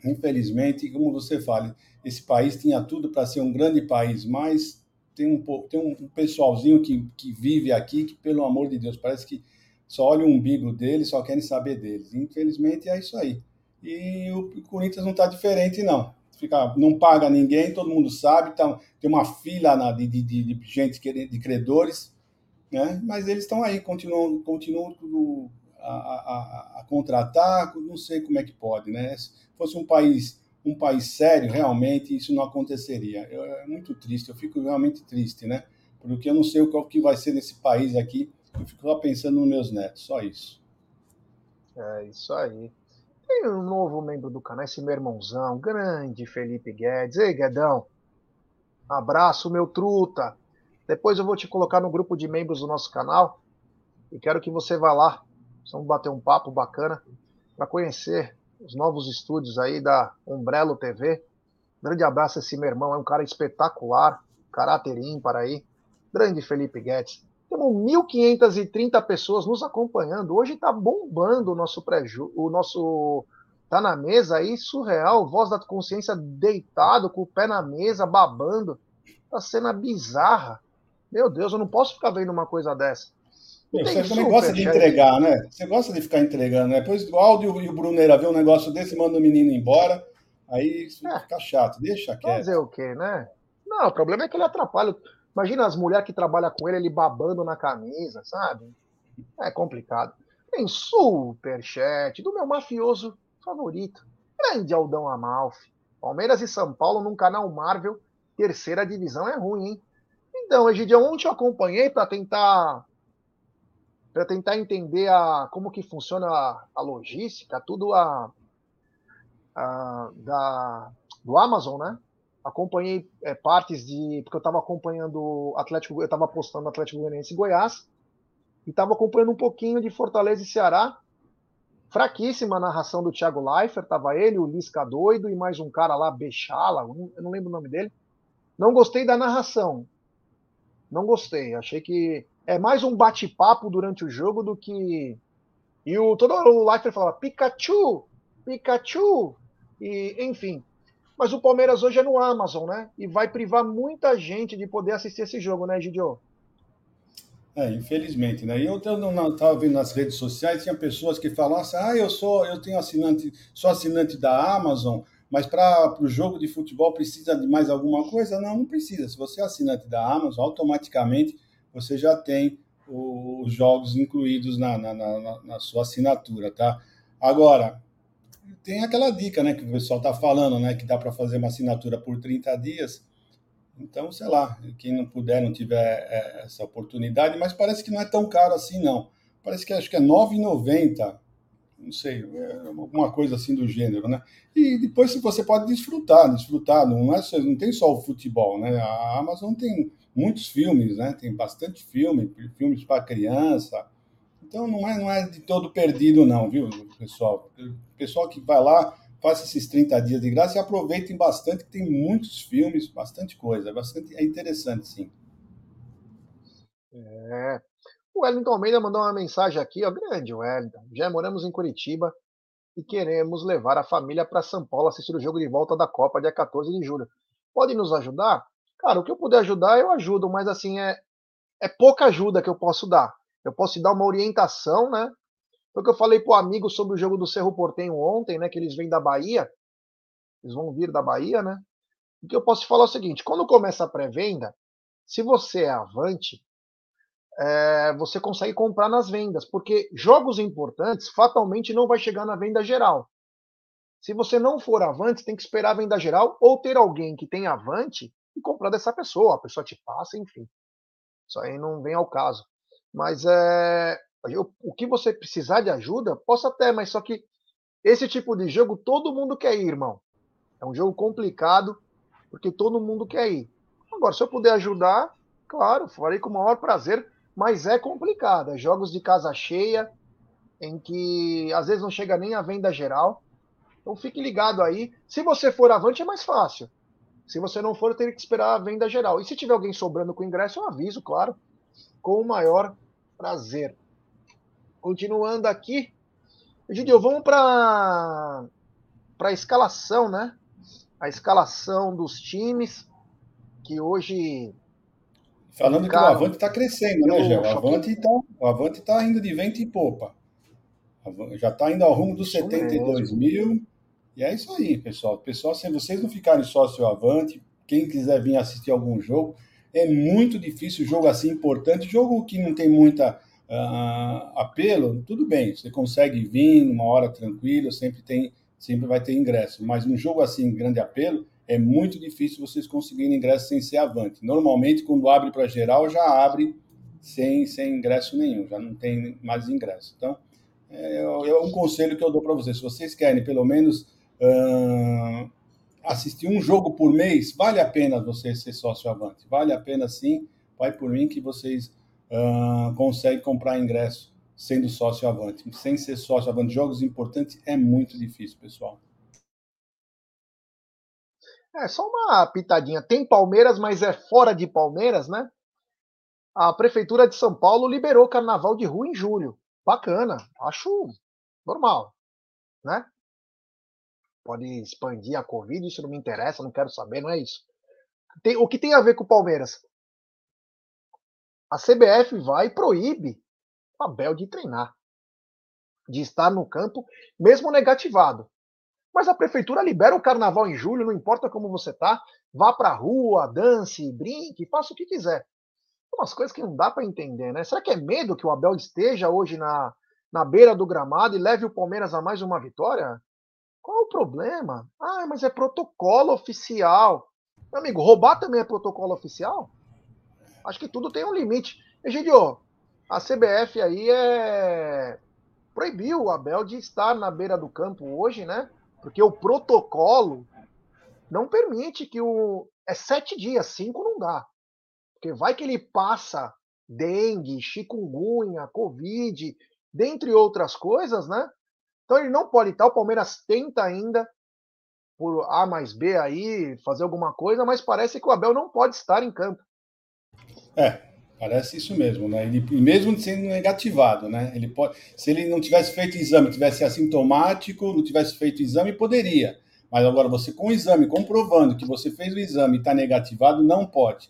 infelizmente, como você fala, esse país tinha tudo para ser um grande país, mas tem um, tem um pessoalzinho que, que vive aqui que, pelo amor de Deus, parece que só olha o umbigo deles, só querem saber deles. Infelizmente é isso aí. E o Corinthians não está diferente, não. Fica, não paga ninguém, todo mundo sabe, tá, tem uma fila na, de, de, de, gente, de credores, né? mas eles estão aí, continuam, continuam a, a, a, contratar, não sei como é que pode. Né? Se fosse um país um país sério, realmente isso não aconteceria. Eu, é muito triste, eu fico realmente triste, né? Porque eu não sei o que vai ser nesse país aqui, eu fico só pensando nos meus netos, só isso. É isso aí. Tem um novo membro do canal, esse meu irmãozão, grande Felipe Guedes. Ei, Guedão, abraço, meu truta. Depois eu vou te colocar no grupo de membros do nosso canal e quero que você vá lá. Vamos bater um papo bacana para conhecer os novos estúdios aí da Umbrello TV. Grande abraço a esse meu irmão, é um cara espetacular, caráter ímpar aí. Grande Felipe Guedes. Temos 1.530 pessoas nos acompanhando. Hoje está bombando o nosso preju, o nosso tá na mesa aí, surreal, voz da consciência deitado, com o pé na mesa, babando. Tá cena bizarra. Meu Deus, eu não posso ficar vendo uma coisa dessa. você também gosta de entregar, né? Você gosta de ficar entregando, né? Depois o Aldo e o Bruneira vê um negócio desse, manda o menino embora, aí é. fica chato, deixa quieto. Fazer o quê, né? Não, o problema é que ele atrapalha. Imagina as mulheres que trabalham com ele, ele babando na camisa, sabe? É complicado. Tem superchat do meu mafioso favorito, grande Aldão Amalfi. Palmeiras e São Paulo num canal Marvel, terceira divisão é ruim, hein? Então, Egidio, ontem eu acompanhei para tentar para tentar entender a, como que funciona a, a logística, tudo a, a, da, do Amazon, né? Acompanhei é, partes de. Porque eu estava acompanhando Atlético, eu estava apostando Atlético Goianiense e Goiás, e estava acompanhando um pouquinho de Fortaleza e Ceará. Fraquíssima a narração do Thiago Leifert, tava ele, o Lisca doido e mais um cara lá, Bechala, eu não lembro o nome dele. Não gostei da narração. Não gostei. Achei que é mais um bate-papo durante o jogo do que. E o todo o Leifert falava Pikachu, Pikachu, e enfim. Mas o Palmeiras hoje é no Amazon, né? E vai privar muita gente de poder assistir esse jogo, né, Gidio? É, infelizmente, né? Eu estava vendo nas redes sociais, tinha pessoas que falavam assim, ah, eu sou, eu tenho assinante, sou assinante da Amazon, mas para o jogo de futebol precisa de mais alguma coisa? Não, não precisa. Se você é assinante da Amazon, automaticamente você já tem os jogos incluídos na, na, na, na sua assinatura, tá? Agora, tem aquela dica, né, que o pessoal está falando, né, que dá para fazer uma assinatura por 30 dias. Então, sei lá, quem não puder, não tiver é, essa oportunidade, mas parece que não é tão caro assim, não. Parece que acho que é R$ 9,90, não sei, é alguma coisa assim do gênero, né? E depois você pode desfrutar, desfrutar, não, é, não tem só o futebol, né? A Amazon tem muitos filmes, né? Tem bastante filme, filmes para criança, então não é, não é de todo perdido, não, viu, pessoal? O pessoal que vai lá, faça esses 30 dias de graça e aproveitem bastante, que tem muitos filmes, bastante coisa, bastante, é interessante, sim. É. O Wellington Almeida mandou uma mensagem aqui, ó, grande Wellington. Já moramos em Curitiba e queremos levar a família para São Paulo assistir o jogo de volta da Copa dia 14 de julho. Pode nos ajudar? Cara, o que eu puder ajudar, eu ajudo, mas assim, é, é pouca ajuda que eu posso dar. Eu posso te dar uma orientação, né? Foi o que eu falei pro amigo sobre o jogo do Cerro Portenho ontem, né? Que eles vêm da Bahia. Eles vão vir da Bahia, né? O que eu posso te falar é o seguinte: quando começa a pré-venda, se você é avante, é, você consegue comprar nas vendas, porque jogos importantes fatalmente não vai chegar na venda geral. Se você não for avante, tem que esperar a venda geral ou ter alguém que tem avante e comprar dessa pessoa. A pessoa te passa, enfim. Isso aí não vem ao caso. Mas é, eu, o que você precisar de ajuda, posso até, mas só que esse tipo de jogo todo mundo quer ir, irmão. É um jogo complicado, porque todo mundo quer ir. Agora, se eu puder ajudar, claro, farei com o maior prazer, mas é complicado. É jogos de casa cheia, em que às vezes não chega nem a venda geral. Então fique ligado aí. Se você for avante, é mais fácil. Se você não for, teria que esperar a venda geral. E se tiver alguém sobrando com ingresso, eu aviso, claro com o maior prazer. Continuando aqui, Gideon, vamos para para a escalação, né? A escalação dos times que hoje Falando que o Avante está crescendo, né, Gé? O Avante está tá indo de vento e popa. Já está indo ao rumo dos 72 mil. E é isso aí, pessoal. Pessoal, se vocês não ficarem sócio Avante, quem quiser vir assistir algum jogo, é muito difícil jogo assim importante, jogo que não tem muita uh, apelo, tudo bem, você consegue vir numa hora tranquila, sempre tem, sempre vai ter ingresso. Mas um jogo assim grande apelo, é muito difícil vocês conseguirem ingresso sem ser avante. Normalmente, quando abre para geral, já abre sem, sem ingresso nenhum, já não tem mais ingresso. Então, é, é um conselho que eu dou para vocês. Se vocês querem, pelo menos, uh, assistir um jogo por mês, vale a pena você ser sócio avante. Vale a pena sim. Vai por mim que vocês uh, conseguem comprar ingresso sendo sócio avante. Sem ser sócio avante, jogos importantes é muito difícil, pessoal. É só uma pitadinha. Tem Palmeiras, mas é fora de Palmeiras, né? A Prefeitura de São Paulo liberou carnaval de rua em julho. Bacana, acho normal, né? Pode expandir a Covid, isso não me interessa, não quero saber, não é isso. Tem, o que tem a ver com o Palmeiras? A CBF vai e proíbe o Abel de treinar, de estar no campo, mesmo negativado. Mas a prefeitura libera o carnaval em julho, não importa como você tá, vá pra rua, dance, brinque, faça o que quiser. Umas coisas que não dá para entender, né? Será que é medo que o Abel esteja hoje na, na beira do gramado e leve o Palmeiras a mais uma vitória? Qual o problema? Ah, mas é protocolo oficial. Meu amigo, roubar também é protocolo oficial? Acho que tudo tem um limite. Egidio, a CBF aí é proibiu o Abel de estar na beira do campo hoje, né? Porque o protocolo não permite que o. É sete dias, cinco não dá. Porque vai que ele passa dengue, chikungunya, covid, dentre outras coisas, né? Então ele não pode estar. O Palmeiras tenta ainda, por A mais B aí, fazer alguma coisa, mas parece que o Abel não pode estar em campo. É, Parece isso mesmo, né? Ele, mesmo sendo negativado, né? Ele pode, se ele não tivesse feito exame, tivesse assintomático, não tivesse feito exame, poderia. Mas agora você com o exame comprovando que você fez o exame e está negativado, não pode.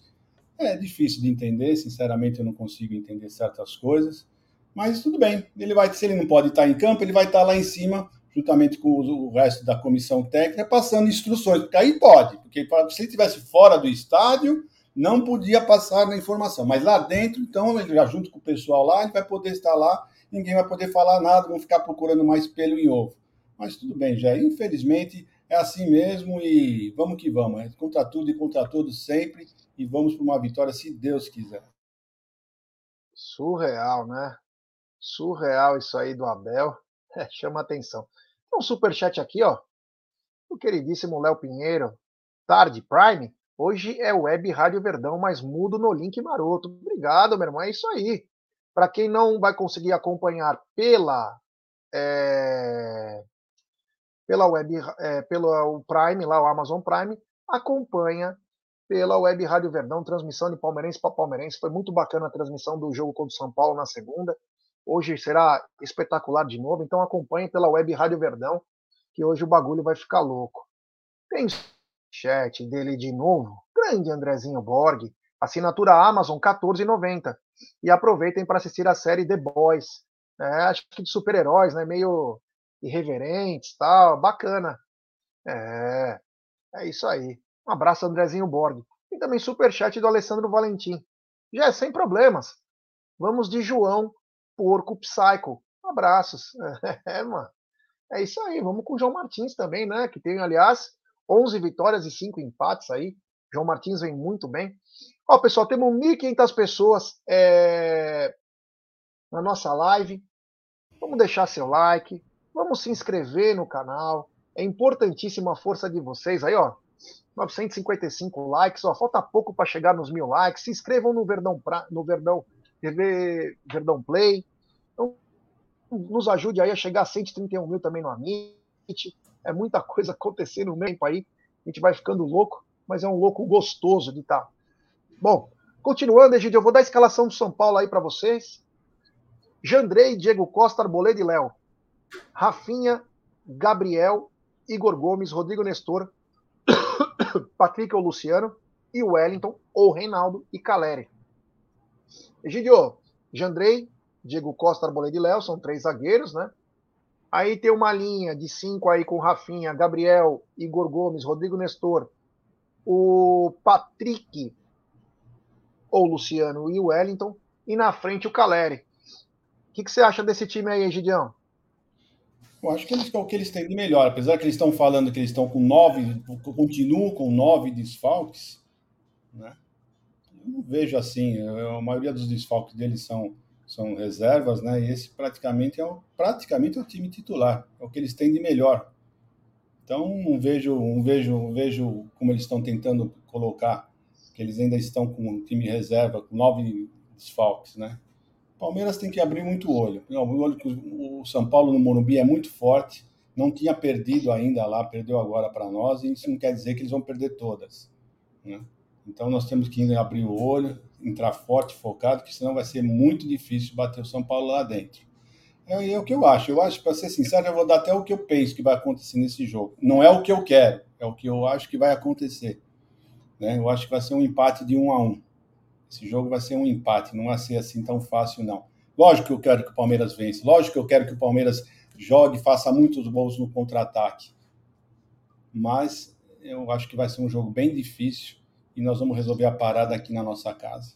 É difícil de entender, sinceramente eu não consigo entender certas coisas. Mas tudo bem, ele vai, se ele não pode estar em campo, ele vai estar lá em cima, juntamente com o resto da comissão técnica, passando instruções, porque aí pode, porque se ele estivesse fora do estádio, não podia passar na informação. Mas lá dentro, então, já junto com o pessoal lá, ele vai poder estar lá, ninguém vai poder falar nada, vão ficar procurando mais pelo em ovo. Mas tudo bem, já infelizmente é assim mesmo e vamos que vamos. É contra tudo e contra todos sempre e vamos para uma vitória se Deus quiser. Surreal, né? Surreal isso aí do Abel. É, chama atenção. Tem um superchat aqui, ó. O queridíssimo Léo Pinheiro, Tarde Prime. Hoje é Web Rádio Verdão, mas mudo no link maroto. Obrigado, meu irmão. É isso aí. Para quem não vai conseguir acompanhar pela é, pela web, é, pelo Prime, lá o Amazon Prime, acompanha pela Web Rádio Verdão, transmissão de palmeirense para palmeirense. Foi muito bacana a transmissão do jogo contra o São Paulo na segunda. Hoje será espetacular de novo, então acompanhe pela Web Rádio Verdão, que hoje o bagulho vai ficar louco. Tem chat dele de novo. Grande Andrezinho Borg. Assinatura Amazon 14,90. E aproveitem para assistir a série The Boys. É, acho que de super-heróis, né? Meio irreverentes, tal, bacana. É, é isso aí. Um abraço, Andrezinho Borg. E também super chat do Alessandro Valentim. Já é sem problemas. Vamos de João Porco Psycho. Abraços. É, mano. É isso aí. Vamos com o João Martins também, né? Que tem, aliás, 11 vitórias e 5 empates aí. João Martins vem muito bem. Ó, pessoal, temos 1.500 pessoas é, na nossa live. Vamos deixar seu like, vamos se inscrever no canal. É importantíssima a força de vocês aí, ó. 955 likes, ó, falta pouco para chegar nos mil likes. Se inscrevam no Verdão, pra, no Verdão TV Verdão Play. Então, nos ajude aí a chegar a 131 mil também no Amit é muita coisa acontecendo no meio aí, a gente vai ficando louco, mas é um louco gostoso de estar. Tá. Bom, continuando, Egidio, eu vou dar a escalação do São Paulo aí para vocês. Jandrei, Diego Costa, Arboleda e Léo. Rafinha, Gabriel, Igor Gomes, Rodrigo Nestor, Patrick ou Luciano, e Wellington ou Reinaldo e Caleri. Egidio, Jandrei, Diego Costa, Arboleda e Léo, são três zagueiros, né? Aí tem uma linha de cinco aí com Rafinha, Gabriel, Igor Gomes, Rodrigo Nestor, o Patrick ou Luciano e o Wellington, e na frente o Caleri. O que, que você acha desse time aí, Gideão? Eu acho que eles o que eles têm de melhor, apesar que eles estão falando que eles estão com nove, continuam com nove desfalques, né? Não vejo assim. A maioria dos desfalques deles são são reservas, né? E esse praticamente é o, praticamente é o time titular, é o que eles têm de melhor. Então, não vejo, não vejo, não vejo como eles estão tentando colocar, que eles ainda estão com um time reserva, com nove desfalques, né? Palmeiras tem que abrir muito olho. O olho que o São Paulo no Morumbi é muito forte, não tinha perdido ainda lá, perdeu agora para nós, e isso não quer dizer que eles vão perder todas. Né? Então nós temos que abrir o olho, entrar forte, focado, que senão vai ser muito difícil bater o São Paulo lá dentro. É, é o que eu acho. Eu acho, para ser sincero, eu vou dar até o que eu penso que vai acontecer nesse jogo. Não é o que eu quero, é o que eu acho que vai acontecer. Né? Eu acho que vai ser um empate de um a um. Esse jogo vai ser um empate, não vai ser assim tão fácil, não. Lógico que eu quero que o Palmeiras vença, lógico que eu quero que o Palmeiras jogue, faça muitos gols no contra-ataque. Mas eu acho que vai ser um jogo bem difícil e nós vamos resolver a parada aqui na nossa casa.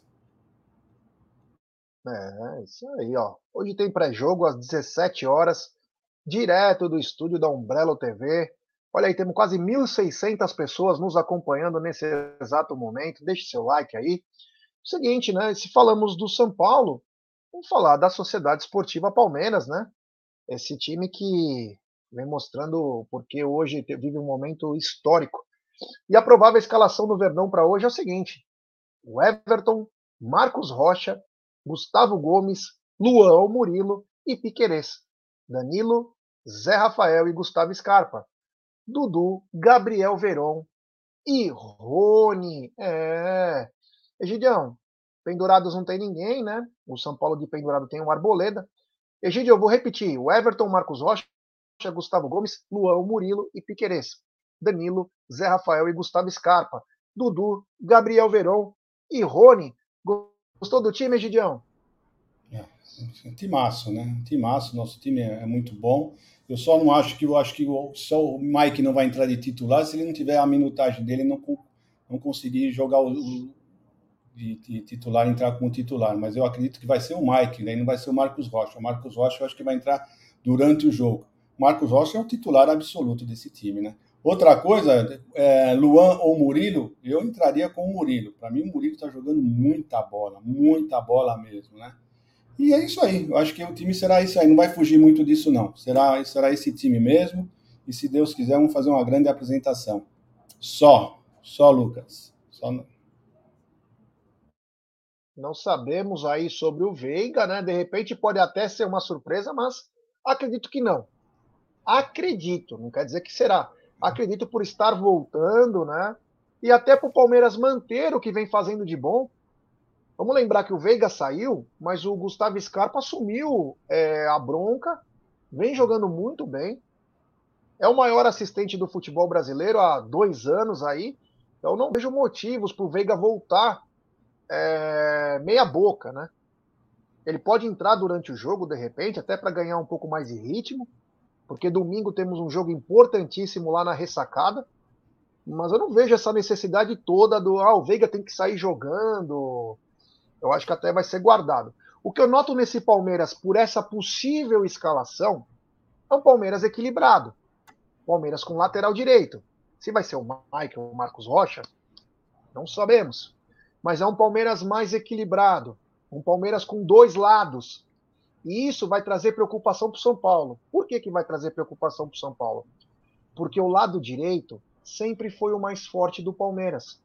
É, isso aí, ó. Hoje tem pré-jogo às 17 horas, direto do estúdio da Umbrella TV. Olha aí, temos quase 1.600 pessoas nos acompanhando nesse exato momento. Deixe seu like aí seguinte, né? Se falamos do São Paulo, vamos falar da Sociedade Esportiva Palmeiras, né? Esse time que vem mostrando porque hoje vive um momento histórico. E a provável escalação do Verdão para hoje é o seguinte: o Everton, Marcos Rocha, Gustavo Gomes, Luão Murilo e Piquerez. Danilo, Zé Rafael e Gustavo Scarpa. Dudu, Gabriel Veron e Rony. É, Egidião, pendurados não tem ninguém, né? O São Paulo de pendurado tem o Arboleda. Egidio, eu vou repetir: o Everton, Marcos Rocha, Gustavo Gomes, Luão, Murilo e Piquerez. Danilo, Zé Rafael e Gustavo Scarpa. Dudu, Gabriel Veron e Rony. Gostou do time, Egidião? É, timaço, né? Timaço, nosso time é, é muito bom. Eu só não acho que eu acho que o, só o Mike não vai entrar de titular se ele não tiver a minutagem dele não não conseguir jogar o, de, de, titular entrar como titular, mas eu acredito que vai ser o Mike, né? não vai ser o Marcos Rocha. O Marcos Rocha eu acho que vai entrar durante o jogo. O Marcos Rocha é o titular absoluto desse time, né? Outra coisa, é, Luan ou Murilo, eu entraria com o Murilo. Para mim, o Murilo está jogando muita bola, muita bola mesmo, né? E é isso aí. Eu acho que o time será isso aí. Não vai fugir muito disso, não. Será, será esse time mesmo. E se Deus quiser, vamos fazer uma grande apresentação. Só, só Lucas. Só, não sabemos aí sobre o Veiga, né? De repente pode até ser uma surpresa, mas acredito que não. Acredito, não quer dizer que será. Acredito por estar voltando, né? E até para o Palmeiras manter o que vem fazendo de bom. Vamos lembrar que o Veiga saiu, mas o Gustavo Scarpa assumiu é, a bronca, vem jogando muito bem. É o maior assistente do futebol brasileiro há dois anos aí. Então não vejo motivos para o Veiga voltar é, meia boca, né? Ele pode entrar durante o jogo, de repente, até para ganhar um pouco mais de ritmo, porque domingo temos um jogo importantíssimo lá na ressacada. Mas eu não vejo essa necessidade toda do ah, o Veiga tem que sair jogando. Eu acho que até vai ser guardado. O que eu noto nesse Palmeiras, por essa possível escalação, é um Palmeiras equilibrado. Palmeiras com lateral direito. Se vai ser o Michael ou o Marcos Rocha, não sabemos mas é um Palmeiras mais equilibrado, um Palmeiras com dois lados. E isso vai trazer preocupação para o São Paulo. Por que, que vai trazer preocupação para o São Paulo? Porque o lado direito sempre foi o mais forte do Palmeiras.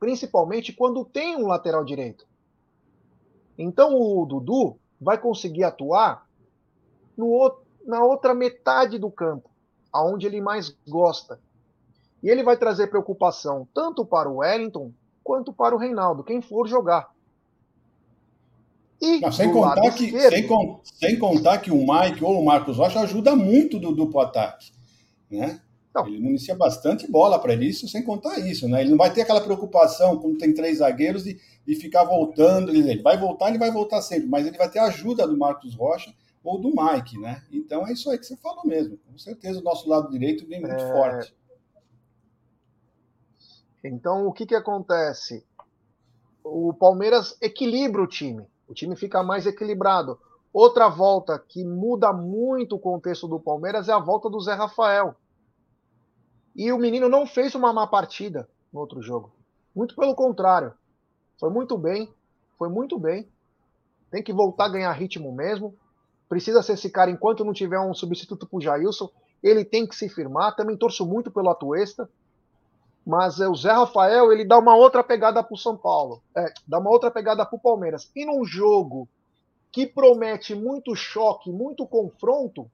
Principalmente quando tem um lateral direito. Então o Dudu vai conseguir atuar no, na outra metade do campo, aonde ele mais gosta. E ele vai trazer preocupação tanto para o Wellington quanto para o Reinaldo, quem for jogar. E Não, sem, contar que, sem, sem, contar que o Mike ou o Marcos Rocha ajuda muito do duplo ataque. né? Não. Ele municia bastante bola para isso, sem contar isso, né? Ele não vai ter aquela preocupação quando tem três zagueiros e, e ficar voltando. Ele vai voltar, ele vai voltar sempre, mas ele vai ter a ajuda do Marcos Rocha ou do Mike, né? Então é isso aí que você falou mesmo. Com certeza o nosso lado direito vem muito é... forte. Então o que que acontece? O Palmeiras equilibra o time. O time fica mais equilibrado. Outra volta que muda muito o contexto do Palmeiras é a volta do Zé Rafael. E o menino não fez uma má partida no outro jogo. Muito pelo contrário. Foi muito bem. Foi muito bem. Tem que voltar a ganhar ritmo mesmo. Precisa ser esse cara enquanto não tiver um substituto pro Jailson. Ele tem que se firmar. Também torço muito pelo Atuesta. Mas é, o Zé Rafael, ele dá uma outra pegada pro São Paulo. É, dá uma outra pegada pro Palmeiras. E num jogo que promete muito choque, muito confronto,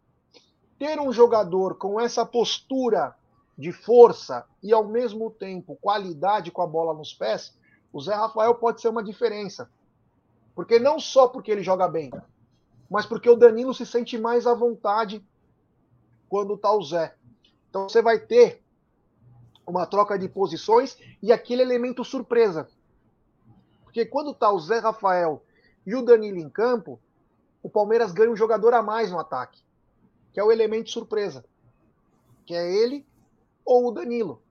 ter um jogador com essa postura de força e ao mesmo tempo qualidade com a bola nos pés, o Zé Rafael pode ser uma diferença. Porque não só porque ele joga bem, mas porque o Danilo se sente mais à vontade quando tá o Zé. Então você vai ter uma troca de posições e aquele elemento surpresa. Porque quando tá o Zé Rafael e o Danilo em campo, o Palmeiras ganha um jogador a mais no ataque, que é o elemento surpresa. Que é ele ou o Danilo.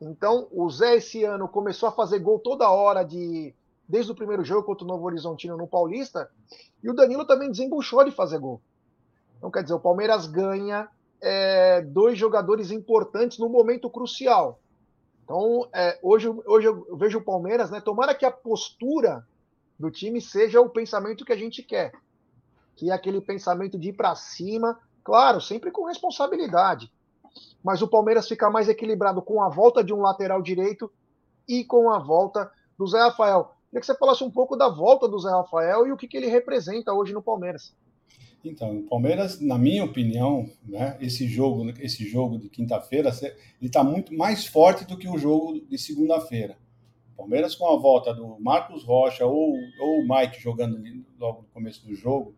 Então, o Zé esse ano começou a fazer gol toda hora de desde o primeiro jogo contra o Novo Horizontino no Paulista, e o Danilo também desembuchou de fazer gol. Então, quer dizer, o Palmeiras ganha é, dois jogadores importantes no momento crucial. Então, é, hoje, hoje eu vejo o Palmeiras, né? Tomara que a postura do time seja o pensamento que a gente quer, que é aquele pensamento de ir para cima, claro, sempre com responsabilidade mas o Palmeiras fica mais equilibrado com a volta de um lateral direito e com a volta do Zé Rafael. Queria que você falasse um pouco da volta do Zé Rafael e o que, que ele representa hoje no Palmeiras. Então, o Palmeiras, na minha opinião, né, esse jogo, esse jogo de quinta-feira, ele está muito mais forte do que o jogo de segunda-feira. Palmeiras com a volta do Marcos Rocha ou, o Mike jogando logo no começo do jogo,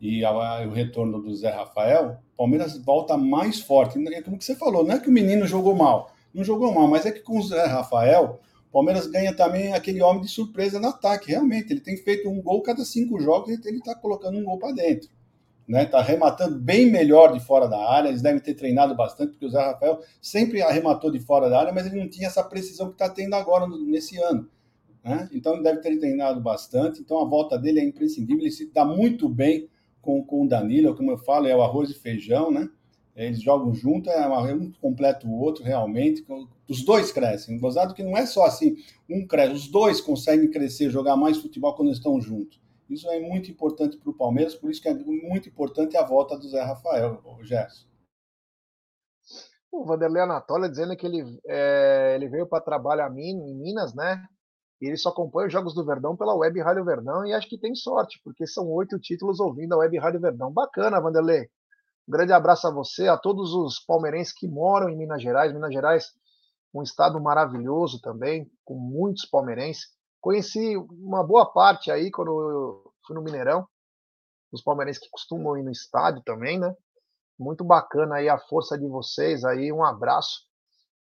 e a, o retorno do Zé Rafael, Palmeiras volta mais forte. É como que você falou, não é que o menino jogou mal, não jogou mal, mas é que com o Zé Rafael, Palmeiras ganha também aquele homem de surpresa no ataque. Realmente, ele tem feito um gol cada cinco jogos e ele está colocando um gol para dentro. Né, tá arrematando bem melhor de fora da área. Eles devem ter treinado bastante, porque o Zé Rafael sempre arrematou de fora da área, mas ele não tinha essa precisão que está tendo agora nesse ano. Né? Então ele deve ter treinado bastante. Então a volta dele é imprescindível. Ele se dá muito bem com, com o Danilo, como eu falo, é o arroz e feijão, né? Eles jogam junto, é, uma, um completa o outro realmente. Os dois crescem. Gozado que não é só assim, um cresce, os dois conseguem crescer, jogar mais futebol quando estão juntos. Isso é muito importante para o Palmeiras, por isso que é muito importante a volta do Zé Rafael, o Gerson. O Vanderlei Anatolia dizendo que ele, é, ele veio para trabalhar em Minas, né? E ele só acompanha os Jogos do Verdão pela Web Rádio Verdão e acho que tem sorte, porque são oito títulos ouvindo a Web Rádio Verdão. Bacana, Vanderlei. Um grande abraço a você, a todos os palmeirenses que moram em Minas Gerais. Minas Gerais, um estado maravilhoso também, com muitos palmeirenses. Conheci uma boa parte aí quando fui no Mineirão, os palmeirenses que costumam ir no estádio também, né? Muito bacana aí a força de vocês aí. Um abraço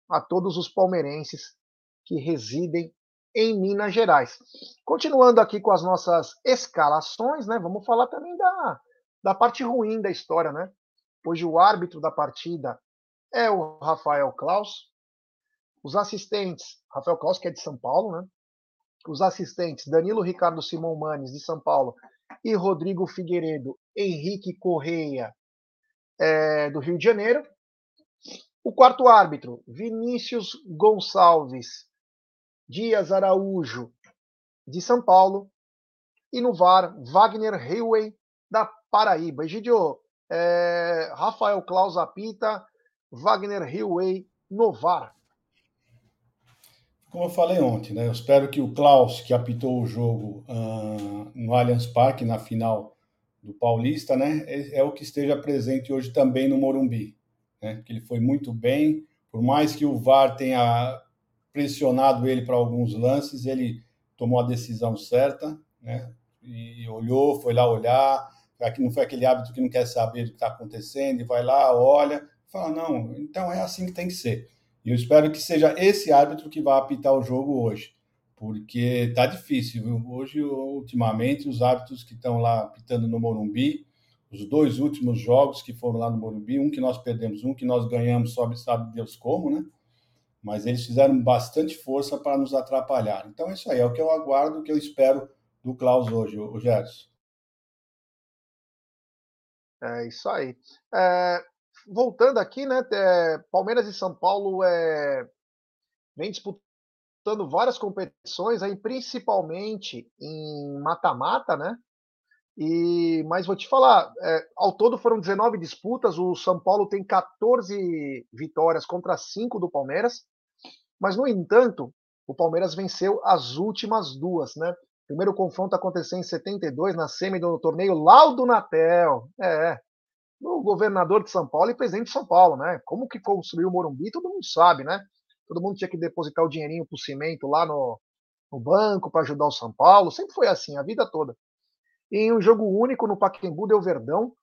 a todos os palmeirenses que residem em Minas Gerais. Continuando aqui com as nossas escalações, né? Vamos falar também da, da parte ruim da história, né? Hoje o árbitro da partida é o Rafael Klaus. Os assistentes, Rafael Klaus, que é de São Paulo, né? Os assistentes, Danilo Ricardo Simão Manes, de São Paulo, e Rodrigo Figueiredo, Henrique Correia, é, do Rio de Janeiro. O quarto árbitro, Vinícius Gonçalves, Dias Araújo, de São Paulo, e no VAR, Wagner Highway, da Paraíba. Egidio, é, Rafael Klaus apita, Wagner Highway no VAR. Como eu falei ontem, né, eu espero que o Klaus, que apitou o jogo uh, no Allianz Parque, na final do Paulista, né, é, é, o que esteja presente hoje também no Morumbi. Né, que ele foi muito bem, por mais que o VAR tenha pressionado ele para alguns lances, ele tomou a decisão certa, né? E olhou, foi lá olhar. Aqui não foi aquele hábito que não quer saber o que está acontecendo, e vai lá, olha, fala, não, então é assim que tem que ser. E eu espero que seja esse árbitro que vai apitar o jogo hoje, porque tá difícil. Viu? Hoje, ultimamente, os árbitros que estão lá apitando no Morumbi, os dois últimos jogos que foram lá no Morumbi, um que nós perdemos, um que nós ganhamos, sabe, sabe Deus como, né? Mas eles fizeram bastante força para nos atrapalhar. Então é isso aí, é o que eu aguardo, o que eu espero do Klaus hoje, o Gerson. É isso aí. É, voltando aqui, né? É, Palmeiras e São Paulo é, vem disputando várias competições, aí, principalmente em mata-mata, né? E, mas vou te falar, é, ao todo foram 19 disputas, o São Paulo tem 14 vitórias contra 5 do Palmeiras, mas no entanto, o Palmeiras venceu as últimas duas, né? O primeiro confronto aconteceu em 72, na semi do torneio Laudo Natel. É, o governador de São Paulo e presidente de São Paulo, né? Como que construiu o Morumbi, todo mundo sabe, né? Todo mundo tinha que depositar o dinheirinho pro cimento lá no, no banco para ajudar o São Paulo. Sempre foi assim, a vida toda. E em um jogo único no Pacaembu deu Verdão.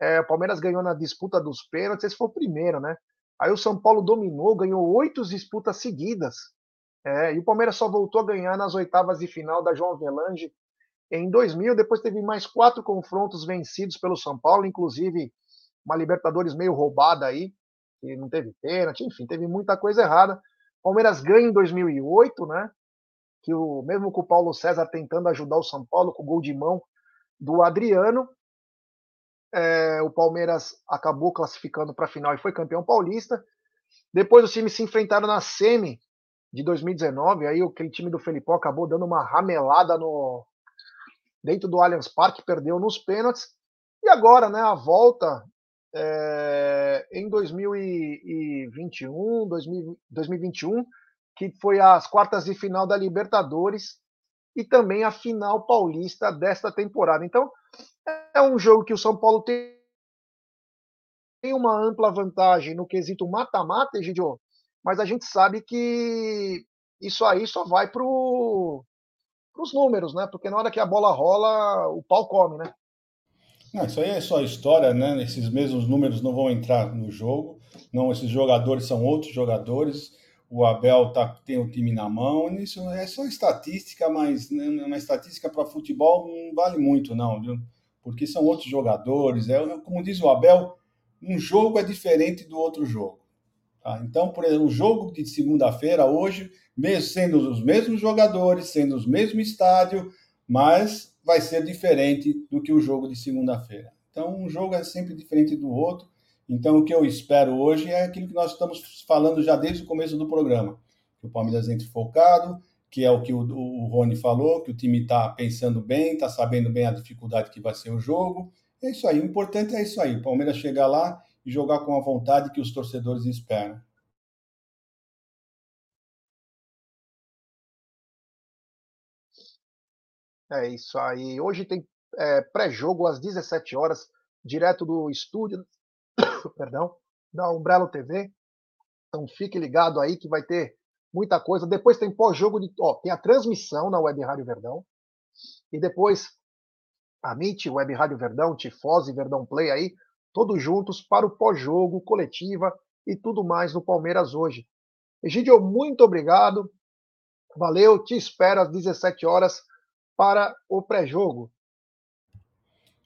É, o Palmeiras ganhou na disputa dos pênaltis, esse foi o primeiro, né? Aí o São Paulo dominou, ganhou oito disputas seguidas. É, e o Palmeiras só voltou a ganhar nas oitavas de final da João Avelange em 2000. Depois teve mais quatro confrontos vencidos pelo São Paulo, inclusive uma Libertadores meio roubada aí, que não teve pênalti, enfim, teve muita coisa errada. Palmeiras ganha em 2008, né? Que o mesmo com o Paulo César tentando ajudar o São Paulo com o gol de mão do Adriano, é, o Palmeiras acabou classificando para a final e foi campeão paulista. Depois os times se enfrentaram na semi de 2019, aí aquele time do Felipão acabou dando uma ramelada no dentro do Allianz Parque, perdeu nos pênaltis. E agora, né, a volta é, em 2021, 2021, que foi as quartas de final da Libertadores e também a final paulista desta temporada. Então, é um jogo que o São Paulo tem uma ampla vantagem no quesito mata-mata, mas a gente sabe que isso aí só vai para os números, né? Porque na hora que a bola rola, o pau come, né? Não, isso aí é só história, né? Esses mesmos números não vão entrar no jogo. Não, esses jogadores são outros jogadores. O Abel tá, tem o time na mão. Isso é só estatística, mas né, uma estatística para futebol não vale muito, não, viu? Porque são outros jogadores. É, como diz o Abel, um jogo é diferente do outro jogo. Tá? Então, por exemplo, o jogo de segunda-feira, hoje, mesmo sendo os mesmos jogadores, sendo os mesmos estádio, mas vai ser diferente do que o jogo de segunda-feira. Então, um jogo é sempre diferente do outro. Então, o que eu espero hoje é aquilo que nós estamos falando já desde o começo do programa. Que o Palmeiras entre focado, que é o que o, o Rony falou, que o time está pensando bem, está sabendo bem a dificuldade que vai ser o jogo. É isso aí. O importante é isso aí. O Palmeiras chegar lá e jogar com a vontade que os torcedores esperam. É isso aí. Hoje tem é, pré-jogo às 17 horas, direto do estúdio, perdão, da Umbrello TV. Então fique ligado aí que vai ter muita coisa. Depois tem pós-jogo de, ó, tem a transmissão na Web Rádio Verdão e depois a Meet, Web Rádio Verdão, Tifose, Verdão Play aí, todos juntos para o pós-jogo, coletiva e tudo mais no Palmeiras hoje. Egidio, muito obrigado. Valeu, te espero às 17 horas para o pré-jogo.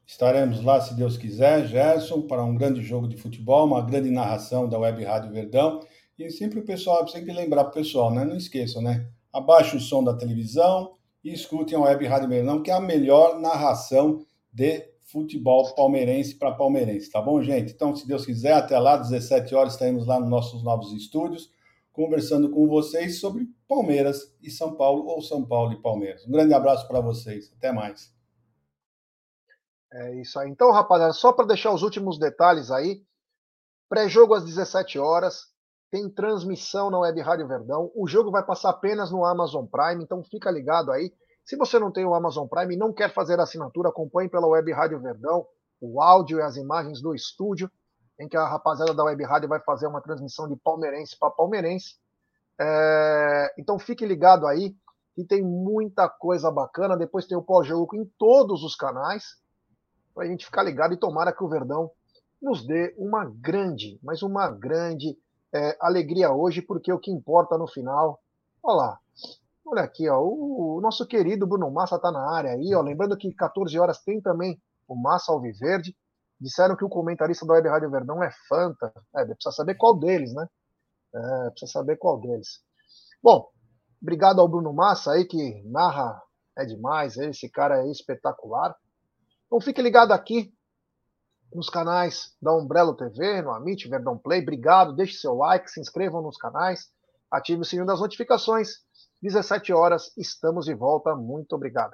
Estaremos lá, se Deus quiser, Gerson, para um grande jogo de futebol, uma grande narração da Web Rádio Verdão. E sempre o pessoal, sempre lembrar para o pessoal, né? Não esqueçam, né? Abaixe o som da televisão e escutem a Web Rádio Verdão, que é a melhor narração de futebol palmeirense para palmeirense, tá bom, gente? Então, se Deus quiser, até lá, 17 horas, estaremos lá nos nossos novos estúdios conversando com vocês sobre Palmeiras e São Paulo, ou São Paulo e Palmeiras. Um grande abraço para vocês. Até mais. É isso aí. Então, rapaziada, só para deixar os últimos detalhes aí. Pré-jogo às 17 horas. Tem transmissão na Web Rádio Verdão. O jogo vai passar apenas no Amazon Prime, então fica ligado aí. Se você não tem o Amazon Prime e não quer fazer assinatura, acompanhe pela Web Rádio Verdão o áudio e as imagens do estúdio em que a rapaziada da Web Rádio vai fazer uma transmissão de palmeirense para palmeirense. É, então fique ligado aí, que tem muita coisa bacana. Depois tem o pós-jogo em todos os canais, para a gente ficar ligado e tomara que o Verdão nos dê uma grande, mas uma grande é, alegria hoje, porque o que importa no final. Olha lá, olha aqui, ó, o, o nosso querido Bruno Massa está na área aí, ó, lembrando que 14 horas tem também o Massa Alviverde. Disseram que o comentarista da Web Rádio Verdão é Fanta. É, precisa saber qual deles, né? É, precisa saber qual deles. Bom, obrigado ao Bruno Massa aí, que narra é demais, esse cara é espetacular. Então fique ligado aqui nos canais da Umbrello TV, no Amit, Verdão Play. Obrigado, deixe seu like, se inscrevam nos canais, ative o sininho das notificações. 17 horas, estamos de volta. Muito obrigado.